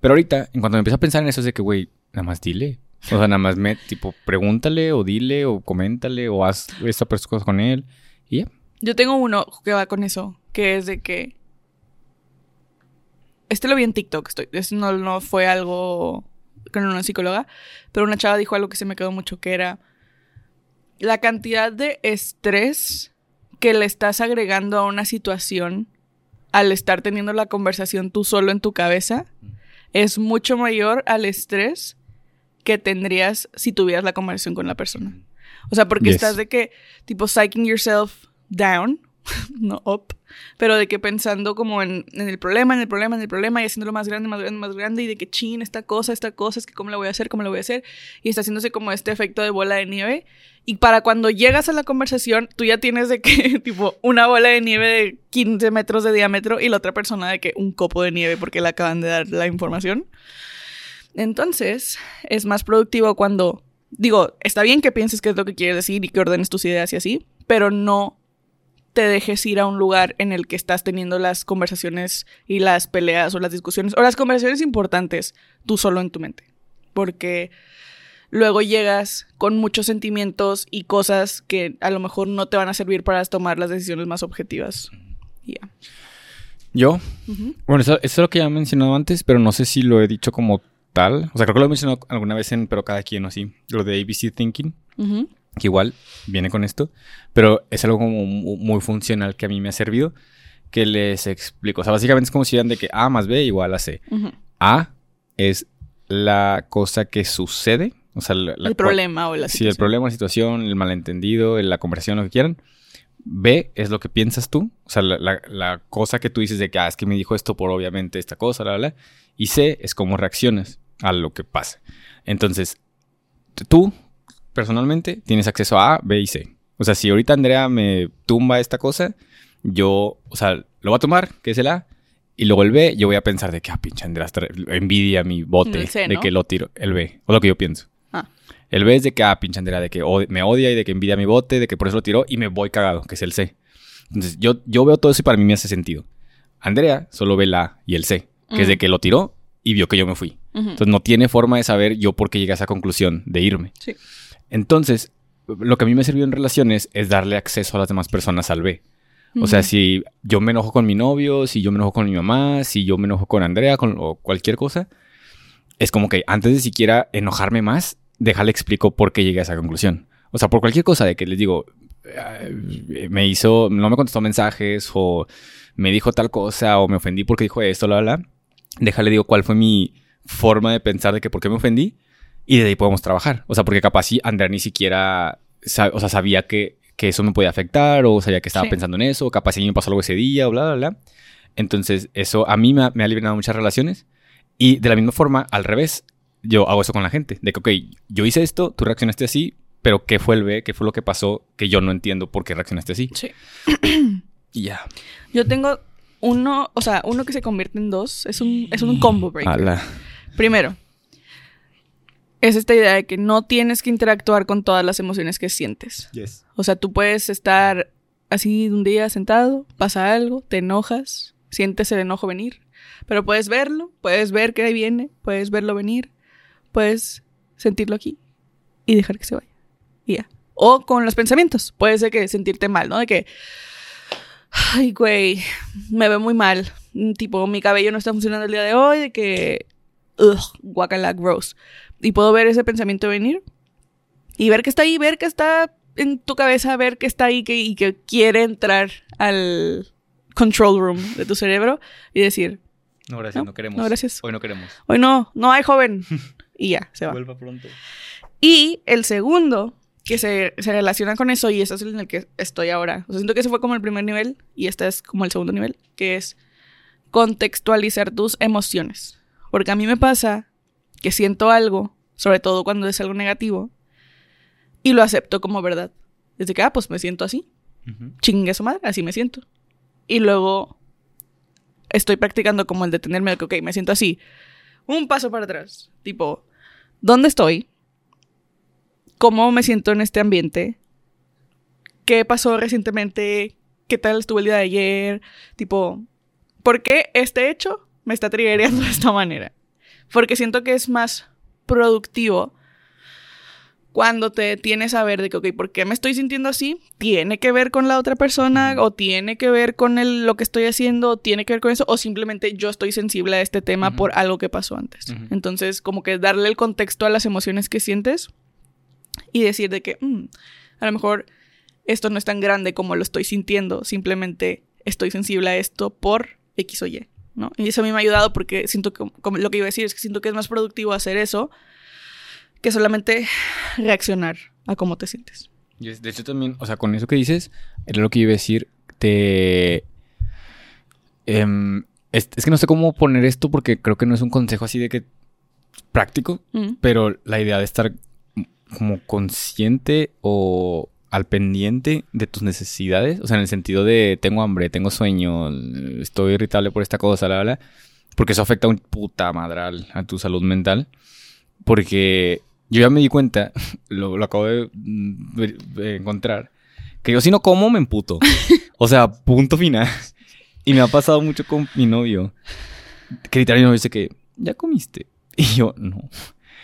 Pero ahorita, en cuanto me empiezo a pensar en eso, es de que, güey, nada más dile. O sea, nada más me, tipo, pregúntale o dile o coméntale o haz esta cosa con él. Y ya. Yo tengo uno que va con eso, que es de que... Este lo vi en TikTok, estoy, es- no, no fue algo con una psicóloga, pero una chava dijo algo que se me quedó mucho, que era la cantidad de estrés que le estás agregando a una situación al estar teniendo la conversación tú solo en tu cabeza es mucho mayor al estrés que tendrías si tuvieras la conversación con la persona. O sea, porque Yes. estás de que, tipo, psyching yourself down, no up, pero de que pensando como en, el problema, en el problema, en el problema y haciéndolo más grande, más grande, más grande y de que chin, esta cosa, esta cosa, es que cómo la voy a hacer, cómo la voy a hacer y está haciéndose como este efecto de bola de nieve y para cuando llegas a la conversación tú ya tienes de que tipo una bola de nieve de 15 metros de diámetro y la otra persona de que un copo de nieve porque le acaban de dar la información. Entonces, es más productivo cuando, digo, está bien que pienses qué es lo que quieres decir y que ordenes tus ideas y así, pero no te dejes ir a un lugar en el que estás teniendo las conversaciones y las peleas o las discusiones o las conversaciones importantes tú solo en tu mente. Porque luego llegas con muchos sentimientos y cosas que a lo mejor no te van a servir para tomar las decisiones más objetivas. Y Ya. Yo, Ujú. bueno, eso, eso es lo que ya he mencionado antes, pero no sé si lo he dicho como tal. O sea, creo que lo he mencionado alguna vez en Pero cada quien o así. Lo de ABC Thinking. Ujú. Que igual viene con esto, pero es algo como muy funcional que a mí me ha servido, que les explico. O sea, básicamente es como si digan de que A más B igual a C. A es la cosa que sucede, o sea, la, la el problema o la Sí, el situación. problema, la situación, el malentendido, la conversación, lo que quieran. B es lo que piensas tú, o sea, la, la- la cosa que tú dices de que, ah, es que me dijo esto por obviamente esta cosa, la, la. Y C es cómo reaccionas a lo que pasa. Entonces, tú, personalmente, tienes acceso a A, B y C. O sea, si ahorita Andrea me tumba esta cosa, yo, o sea, lo voy a tomar, que es el A, y luego el B, yo voy a pensar de que, ah, pinche Andrea, envidia mi bote, de que lo tiro, el B, o lo que yo pienso. Ah. El B es de que, ah, pinche Andrea, de que me odia y de que envidia mi bote, de que por eso lo tiró y me voy cagado, que es el C. Entonces, yo, yo veo todo eso y para mí me hace sentido. Andrea solo ve la A y el C, que es de que lo tiró y vio que yo me fui. Entonces, no tiene forma de saber yo por qué llegué a esa conclusión de irme. Sí. Entonces, lo que a mí me servido en relaciones es darle acceso a las demás personas al B. O sea, si yo me enojo con mi novio, si yo me enojo con mi mamá, si yo me enojo con Andrea con, o cualquier cosa, es como que antes de siquiera enojarme más, déjale explico por qué llegué a esa conclusión. O sea, por cualquier cosa de que les digo, me hizo, no me contestó mensajes o me dijo tal cosa o me ofendí porque dijo esto, la, la, la, déjale digo cuál fue mi forma de pensar de que por qué me ofendí y de ahí podemos trabajar. O sea, porque capaz sí, Andrea ni siquiera o sea, sabía que, que eso me podía afectar o sabía que estaba Sí. pensando en eso, o capaz sí me pasó algo ese día o bla, bla, bla. Entonces, eso a mí me ha, me ha liberado muchas relaciones y de la misma forma, al revés, yo hago eso con la gente. De que, ok, yo hice esto, tú reaccionaste así, pero ¿qué fue el B? ¿Qué fue lo que pasó que yo no entiendo por qué reaccionaste así? Sí. Y ya. Yo tengo uno, o sea, uno que se convierte en dos. Es un, es un combo breaker. Ala. Primero, es esta idea de que no tienes que interactuar con todas las emociones que sientes. Yes. O sea, tú puedes estar así un día sentado, pasa algo, te enojas, sientes el enojo venir, pero puedes verlo, puedes ver que viene, puedes verlo venir, puedes sentirlo aquí y dejar que se vaya. Y ya. O con los pensamientos, puede ser que sentirte mal, ¿no? De que, ay, güey, me veo muy mal. Tipo, mi cabello no está funcionando el día de hoy, de que, ugh, guacala, gross. Y puedo ver ese pensamiento venir y ver que está ahí, ver que está en tu cabeza, ver que está ahí que, y que quiere entrar al control room de tu cerebro y decir, No, gracias, No, no, queremos. no, gracias. Hoy no queremos. hoy no, no hay joven. Y ya, se va. Vuelva pronto. Y el segundo, que se, se relaciona con eso, y ese es en el que estoy ahora. O sea, siento que ese fue como el primer nivel, y este es como el segundo nivel, que es contextualizar tus emociones. Porque a mí me pasa que siento algo, sobre todo cuando es algo negativo, y lo acepto como verdad. Desde que, ah, pues me siento así. Ujú. Chingue su madre, así me siento. Y luego estoy practicando como el detenerme de que, ok, me siento así. Un paso para atrás. Tipo, ¿dónde estoy? ¿Cómo me siento en este ambiente? ¿Qué pasó recientemente? ¿Qué tal estuvo el día de ayer? Tipo, ¿por qué este hecho me está triggereando de esta manera? Porque siento que es más productivo cuando te tienes a ver de que, ok, ¿por qué me estoy sintiendo así? ¿Tiene que ver con la otra persona? ¿O tiene que ver con el- lo que estoy haciendo? ¿O tiene que ver con eso? ¿O simplemente yo estoy sensible a este tema por algo que pasó antes? Entonces, como que darle el contexto a las emociones que sientes y decir de que, "Mm, a lo mejor esto no es tan grande como lo estoy sintiendo, simplemente estoy sensible a esto por X o Y, ¿no? Y eso a mí me ha ayudado porque siento que, como lo que iba a decir es que siento que es más productivo hacer eso que solamente reaccionar a cómo te sientes. De hecho también, o sea, con eso que dices, era lo que iba a decir, te... em, es, es que no sé cómo poner esto porque creo que no es un consejo así de que práctico, Mm. pero la idea de estar como consciente o al pendiente de tus necesidades, o sea, en el sentido de tengo hambre, tengo sueño, estoy irritable por esta cosa, la, la, porque eso afecta un puta madral a tu salud mental, porque yo ya me di cuenta, lo, acabo de, mm, de encontrar, que yo si no como me emputo, o sea, punto final, y me ha pasado mucho con mi novio, que literalmente novio dice que, ¿ya comiste? Y yo, no.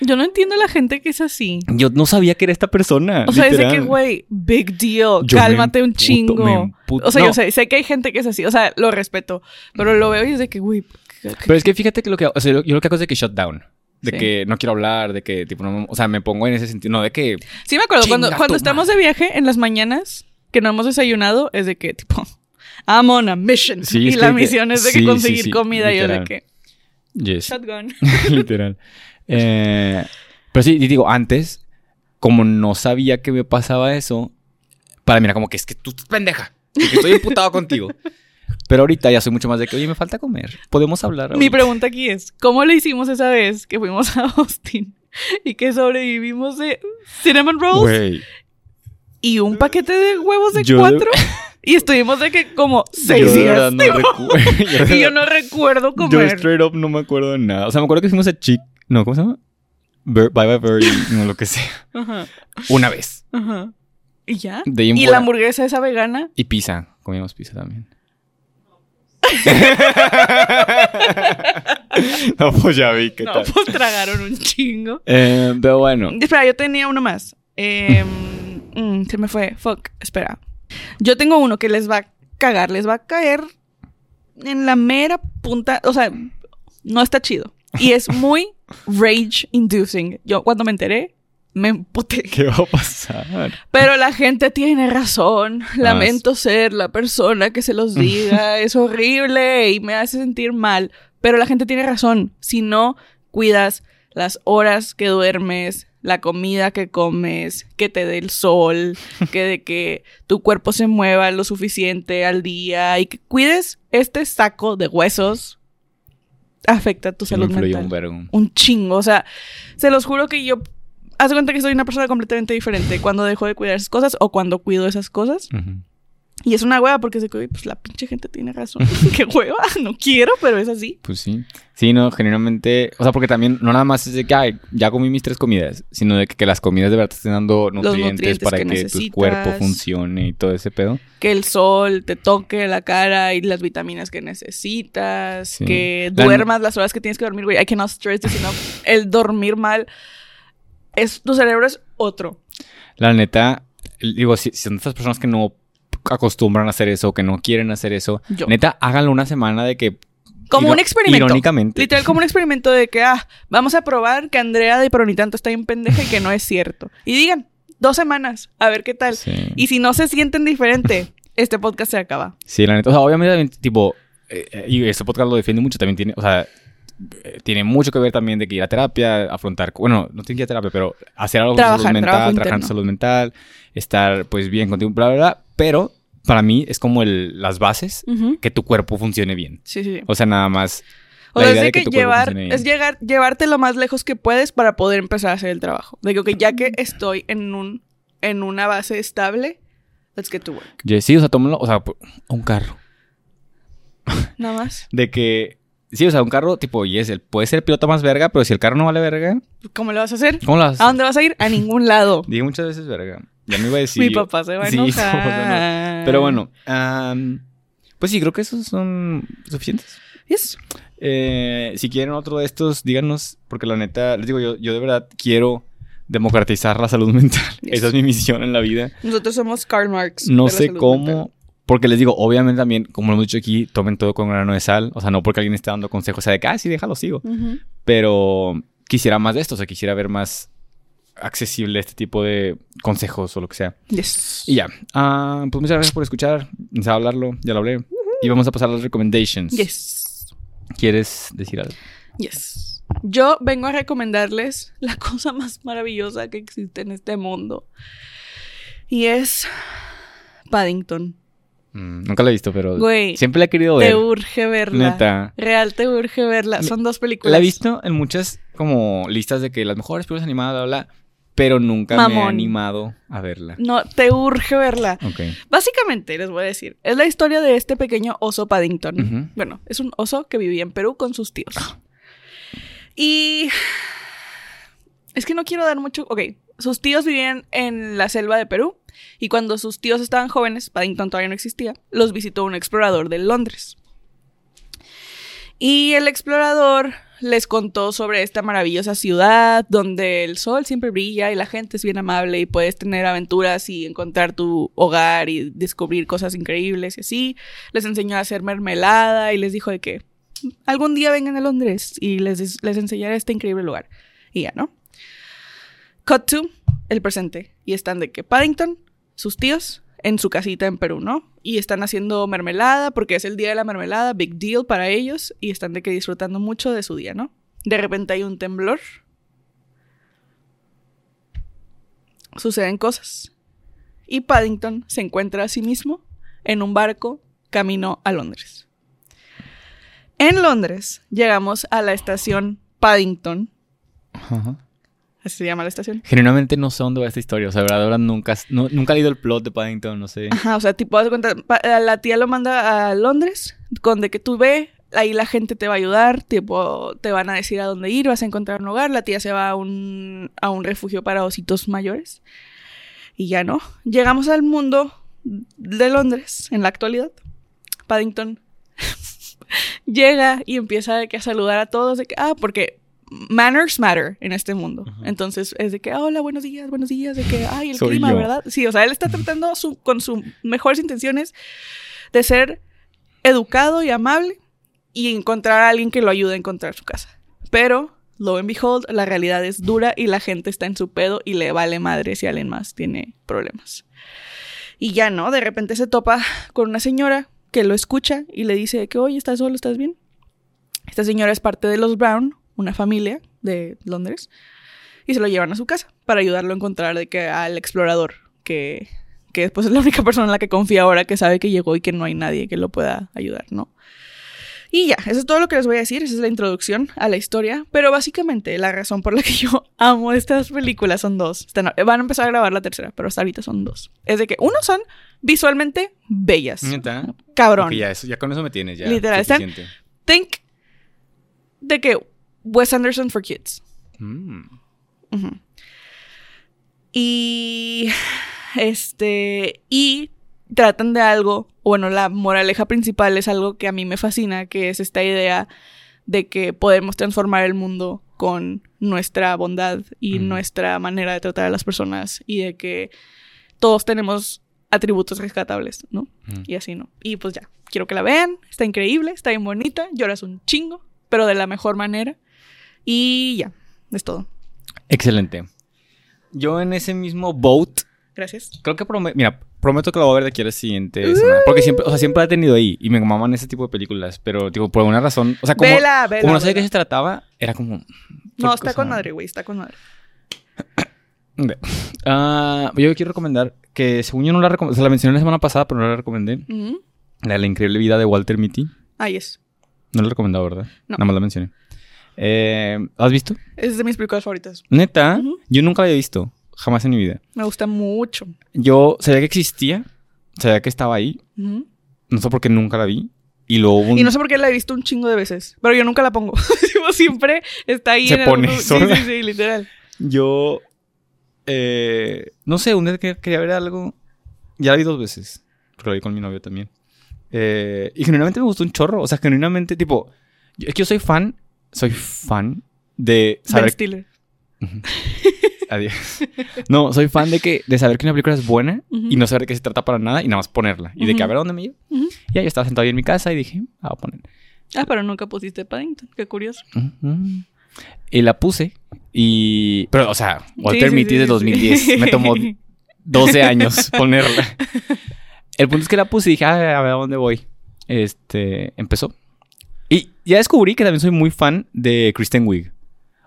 Yo no entiendo a la gente que es así. Yo no sabía que era esta persona. O sea, es de que, literal. güey, big deal, Yo cálmate un chingo. O sea, yo No. sé, sé que hay gente que es así, o sea, lo respeto, pero lo veo y es de que, güey, ¿qué- qué- Pero es que fíjate que lo que... O sea, yo, yo lo que hago es de que shut down. De Sí. que no quiero hablar, de que tipo... No, o sea, me pongo en ese sentido. No, de que... Sí me acuerdo, cuando, cuando estamos de viaje en las mañanas, que no hemos desayunado, es de que, tipo, I'm on a mission. Sí, y la que- misión es de que sí, conseguir comida y yo de literal. que, Yes. shotgun. Literal. Eh, pero sí, y digo, antes, como no sabía que me pasaba eso, para mí era como que es que tú estás pendeja. de que estoy imputado contigo. Pero ahorita ya soy mucho más de que, oye, me falta comer. Podemos hablar. Mi ahorita?" pregunta aquí es, ¿cómo le hicimos esa vez que fuimos a Austin y que sobrevivimos de cinnamon rolls y un paquete de huevos de Yo de- cuatro? Y estuvimos de que como seis Yo días. no y yo no recuerdo Yo comer. straight up no me acuerdo de nada. O sea, me acuerdo que fuimos a Chick... No, ¿cómo se llama? Bye Bye Birdie, no lo que sea. Ajá, Una vez. ajá. ¿Y ya? De ¿Y la hamburguesa esa vegana? Y pizza. Comíamos pizza también. no, pues ya vi qué No, tal. pues tragaron un chingo. Eh, pero bueno. Espera, yo tenía uno más. Eh, mm, se me fue. Fuck. Espera. Yo tengo uno que les va a cagar. Les va a caer en la mera punta. O sea, no está chido. Y es muy rage inducing. Yo cuando me enteré, me emputé. ¿Qué va a pasar? Pero la gente tiene razón. Ah, Lamento ser la persona que se los diga. es horrible y me hace sentir mal. Pero la gente tiene razón. Si no cuidas las horas que duermes, la comida que comes, que te dé el sol, que de que tu cuerpo se mueva lo suficiente al día y que cuides este saco de huesos, afecta tu Sí me salud influyó mental un vergo. un chingo. O sea, se los juro que yo. Haz de cuenta que soy una persona completamente diferente cuando dejo de cuidar esas cosas o cuando cuido esas cosas. Ujú. Y es una hueva porque se pues la pinche gente tiene razón. Qué hueva, no quiero, pero es así. Pues sí. Sí, no, generalmente. O sea, porque también no nada más es de que ay, ya comí mis tres comidas, sino de que, que las comidas de verdad te estén dando nutrientes, nutrientes para que que, tu cuerpo funcione y todo ese pedo. Que el sol te toque la cara y las vitaminas que necesitas. Sí. Que La- duermas las horas que tienes que dormir, güey. I cannot stress this enough. El dormir mal. Es, tu cerebro es otro. La neta, digo, si, si son estas personas que no acostumbran a hacer eso, que no quieren hacer eso, Yo. neta, háganlo una semana de que. Como un experimento. Irónicamente. Literal, como un experimento de que, ah, vamos a probar que Andrea de Pronitanto está bien pendeja y que no es cierto. Y digan, dos semanas, a ver qué tal. Sí. Y si no se sienten diferente, este podcast se acaba. Sí, la neta. O sea, obviamente tipo, eh, eh, y este podcast lo defiende mucho, también tiene, o sea, tiene mucho que ver también de que ir a terapia, afrontar, bueno, no tiene que ir a terapia, pero hacer algo Trabajar, con salud mental, trabajar en salud mental, estar pues bien contigo, bla, bla, bla. Pero para mí es como el, las bases que tu cuerpo funcione bien. Sí, sí. O sea, nada más. O sea, es de que llevar, es llegar, llevarte lo más lejos que puedes para poder empezar a hacer el trabajo. De que, ya que estoy en un, en una base estable, let's get to work. Sí, o sea, tómalo, o sea, un carro. Nada más. De que, sí, o sea, un carro tipo, yes, el, puede ser el piloto más verga, pero si el carro no vale verga, ¿Cómo lo vas a hacer? ¿cómo lo haces? ¿A dónde vas a ir? A ningún lado. Dije muchas veces verga. Ya me iba a decir. Mi papá se va a Sí, enojar. somos unos- Pero bueno, pues sí, creo que esos son suficientes. Yes. Eh, si quieren otro de estos, díganos, porque la neta, les digo, yo, yo de verdad quiero democratizar la salud mental. Yes. Esa es mi misión en la vida. Nosotros somos Karl Marx. No sé cómo, mental. Porque les digo, obviamente también, como lo hemos dicho aquí, tomen todo con grano de sal. O sea, no porque alguien esté dando consejos, o sea, de que, ah, sí, déjalo, sigo. Pero quisiera más de esto, o sea, quisiera ver más accesible este tipo de consejos o lo que sea. Yes. Y ya. Ah, pues muchas gracias por escuchar. Pensaba hablarlo, ya lo hablé. Y vamos a pasar a las recommendations. Yes. ¿Quieres decir algo? Yes. Yo vengo a recomendarles la cosa más maravillosa que existe en este mundo. Y es Paddington. Mm, nunca la he visto, pero Güey, siempre la he querido Te ver. urge verla. Neta. Real, te urge verla. Son dos películas. La he visto en muchas como listas de que las mejores películas animadas, bla, bla, pero nunca me he animado a verla. No, te urge verla. Ok. Básicamente, les voy a decir, es la historia de este pequeño oso Paddington. Bueno, es un oso que vivía en Perú con sus tíos. Y es que no quiero dar mucho... Ok, sus tíos vivían en la selva de Perú y cuando sus tíos estaban jóvenes, Paddington todavía no existía, los visitó un explorador de Londres. Y el explorador les contó sobre esta maravillosa ciudad donde el sol siempre brilla y la gente es bien amable y puedes tener aventuras y encontrar tu hogar y descubrir cosas increíbles y así. Les enseñó a hacer mermelada y les dijo de que algún día vengan a Londres y les, les enseñaré este increíble lugar. Y ya, ¿no? Cut to el presente. Y están de que Paddington, sus tíos, en su casita en Perú, ¿no? Y están haciendo mermelada porque es el día de la mermelada, big deal para ellos, y están de que disfrutando mucho de su día, ¿no? De repente hay un temblor. Suceden cosas. Y Paddington se encuentra a sí mismo en un barco camino a Londres. En Londres llegamos a la estación Paddington. Ajá. Así se llama la estación. Genuinamente no sé dónde va esta historia. O sea, verdad, verdad, nunca, no- nunca he leído el plot de Paddington, no sé. Ajá, o sea, tipo, haz cuenta, a la tía lo manda a Londres, con de que tú ve, ahí la gente te va a ayudar, tipo, te van a decir a dónde ir, vas a encontrar un hogar, la tía se va a un, a un refugio para ositos mayores. Y ya no. Llegamos al mundo de Londres en la actualidad. Paddington llega y empieza de que a saludar a todos, de que, ah, porque manners matter en este mundo. Ajá. Entonces es de que, hola, buenos días, buenos días, de que, ay, el Soy clima, yo. ¿verdad? Sí, o sea, él está tratando su- con sus mejores intenciones de ser educado y amable y encontrar a alguien que lo ayude a encontrar su casa. Pero, lo and behold, la realidad es dura y la gente está en su pedo y le vale madre si alguien más tiene problemas. Y ya no, de repente se topa con una señora que lo escucha y le dice que, oye, ¿estás solo? ¿Estás bien? Esta señora es parte de los Brown, una familia de Londres, y se lo llevan a su casa para ayudarlo a encontrar de que al explorador, que, que después es la única persona en la que confía ahora que sabe que llegó y que no hay nadie que lo pueda ayudar, ¿no? Y ya, eso es todo lo que les voy a decir, esa es la introducción a la historia, pero básicamente la razón por la que yo amo estas películas son dos. Están- van a empezar a grabar la tercera, pero hasta ahorita son dos. Es de que uno son visualmente bellas. ¿Neta? Cabrón. Ok, ya, eso, ya con eso me tienes, ya. Literal, están-. Think de que Wes Anderson for Kids. Mm. Y este y tratan de algo, bueno, la moraleja principal es algo que a mí me fascina, que es esta idea de que podemos transformar el mundo con nuestra bondad y Mm. nuestra manera de tratar a las personas y de que todos tenemos atributos rescatables, ¿no? Mm. Y así, ¿no? Y pues ya, quiero que la vean, está increíble, está bien bonita, lloras un chingo, pero de la mejor manera. Y ya, es todo. Excelente. Yo en ese mismo boat, Gracias. creo que prometo, mira, prometo que lo voy a ver de aquí a la siguiente semana. Porque siempre, o sea, siempre la he tenido ahí y me maman ese tipo de películas. Pero, tipo, por alguna razón, o sea, como, vela, vela. como no sé de qué se trataba, era como... No, está cosa- con madre, güey, está con madre. Ah, yo quiero recomendar que, según yo no la recomendé, o sea, la mencioné la semana pasada, pero no la recomendé. Ujú. La de la increíble vida de Walter Mitty. Ah, yes. No lo he recomendado, ¿verdad? No. Nada más la mencioné. Eh, ¿Has visto? Es de mis películas favoritas. Neta, yo nunca la había visto. Jamás en mi vida. Me gusta mucho. Yo sabía que existía. Sabía que estaba ahí. No sé por qué nunca la vi. Y luego un... Y no sé por qué la he visto un chingo de veces. Pero yo nunca la pongo. Siempre está ahí Se en pone algún- sí, sola. sí, sí, literal. Yo... eh, no sé, un día que quería ver algo... Ya la vi dos veces. Porque la vi con mi novio también. Eh, y genuinamente me gustó un chorro. O sea, genuinamente, tipo... yo- es que yo soy fan... Soy fan de Ben saber... Stiller. Adiós. No, soy fan de que... De saber que una película es buena... Y no saber de qué se trata para nada. Y nada más ponerla. Y de que a ver a dónde me lleva. Ujú. Ya yo estaba sentado ahí en mi casa y dije... Ah, voy a poner. Ah, pero nunca pusiste Paddington. Qué curioso. Y la puse. Y. Pero, o sea, Walter Sí, sí, de sí, 2010. sí. Me tomó 12 años ponerla. El punto es que la puse y dije, "Ah, a ver a dónde voy. Este. Empezó. Ya descubrí que también soy muy fan de Kristen Wiig.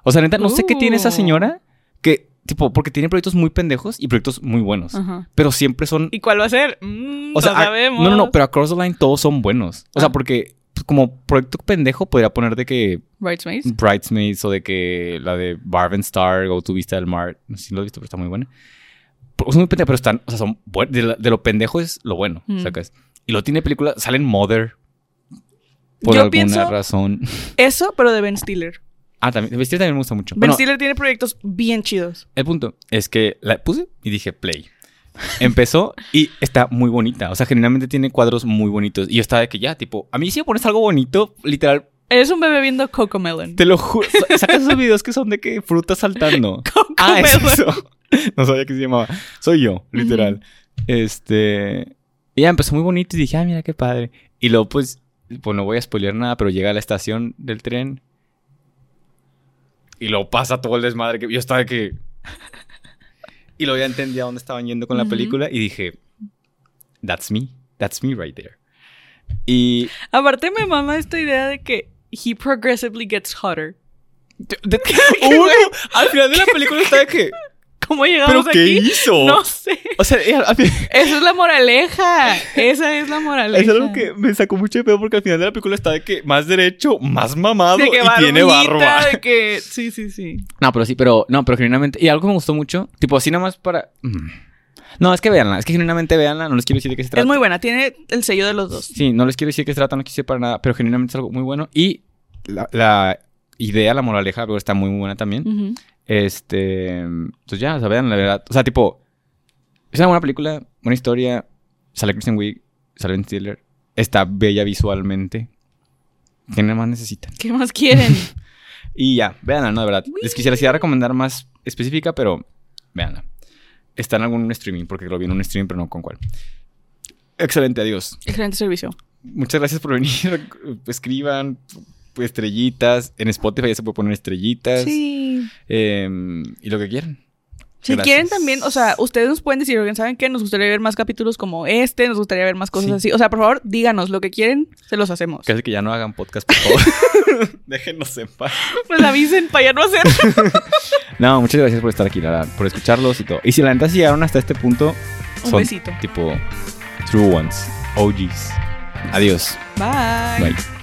O sea, neta, no sé qué tiene esa Uh. señora que. Tipo, porque tiene proyectos muy pendejos y proyectos muy buenos. Pero siempre son. ¿Y cuál va a ser? Mm, O sea, no a- sabemos. no, no, no, pero Across the Line todos son buenos. O sea, Ah. porque pues, como proyecto pendejo podría poner de que Bridesmaids. Bridesmaids o de que la de Barb Star o Tu Vista del Mar. No sé si lo has visto, pero está muy buena. Pero Son muy pendejas, pero están, o sea, son de, la- de lo pendejo es lo bueno, Mm. sacas. Y lo tiene película, salen Mother. Por Yo alguna pienso- razón. Eso, pero de Ben Stiller. Ah, también, vestir también me gusta mucho. Ben Bueno, Stiller tiene proyectos bien chidos. el punto es que la puse y dije play. Empezó y está muy bonita. O sea, generalmente tiene cuadros muy bonitos. Y yo estaba de que ya, tipo, a mí si me pones algo bonito, literal, Eres un bebé viendo Coco Melon. Te lo juro. Sa- Sacas esos videos que son de que frutas saltando. Coco ah, es eso. No sabía que se llamaba. Soy yo, literal. Este. Y ya empezó muy bonito y dije, ah, mira qué padre. Y luego, pues, pues no voy a spoilear nada, pero llega a la estación del tren. Y luego pasa todo el desmadre que yo estaba de que. Y luego ya entendí a dónde estaban yendo con la película y dije, that's me. That's me right there. Y. Aparte me mama esta idea de que he progressively gets hotter. de- de- Uno, al final de la película está de que. ¿Cómo ¿Pero llegamos qué aquí? hizo? No sé. O sea, ella- fin- Esa es la moraleja. Esa es la moraleja. es algo que me sacó mucho de pedo porque al final de la película está de que más derecho, más mamado de que y tiene barba. De que... Sí, sí, sí. No, pero sí, pero no, pero genuinamente. Y algo que me gustó mucho, tipo así nada más para. Mm. No, es que véanla, es que genuinamente véanla, no les quiero decir de qué se trata. Es muy buena. Tiene el sello de los dos. Sí, no les quiero decir de qué se trata, no quise para nada, pero genuinamente es algo muy bueno. Y la, la idea, la moraleja, pero está muy, muy buena también. Este. Pues ya, o sea, vean, la verdad. O sea, tipo. Es una buena película, buena historia. Sale Kristen Wiig, sale Ben Stiller. Está bella visualmente. ¿Qué más necesitan? ¿Qué más quieren? Y ya, véanla, ¿no? De verdad. Les quisiera sí recomendar más específica, pero véanla. Está en algún streaming, porque lo vi en un streaming, pero no con cuál. Excelente, adiós. Excelente servicio. Muchas gracias por venir. Escriban estrellitas. En Spotify ya se puede poner estrellitas. Sí. Eh, y lo que quieran. Si Gracias. quieren también, o sea, ustedes nos pueden decir, ¿saben qué? Nos gustaría ver más capítulos como este, nos gustaría ver más cosas Sí. así. O sea, por favor, díganos lo que quieren, se los hacemos. Casi que ya no hagan podcast, por favor. Déjenos en paz. Pues avisen para ya no hacer. No, muchas gracias por estar aquí, la verdad, por escucharlos y todo. Y si la neta sí llegaron hasta este punto, Un son besito. tipo true ones, OGs. Adiós. Bye. Bye.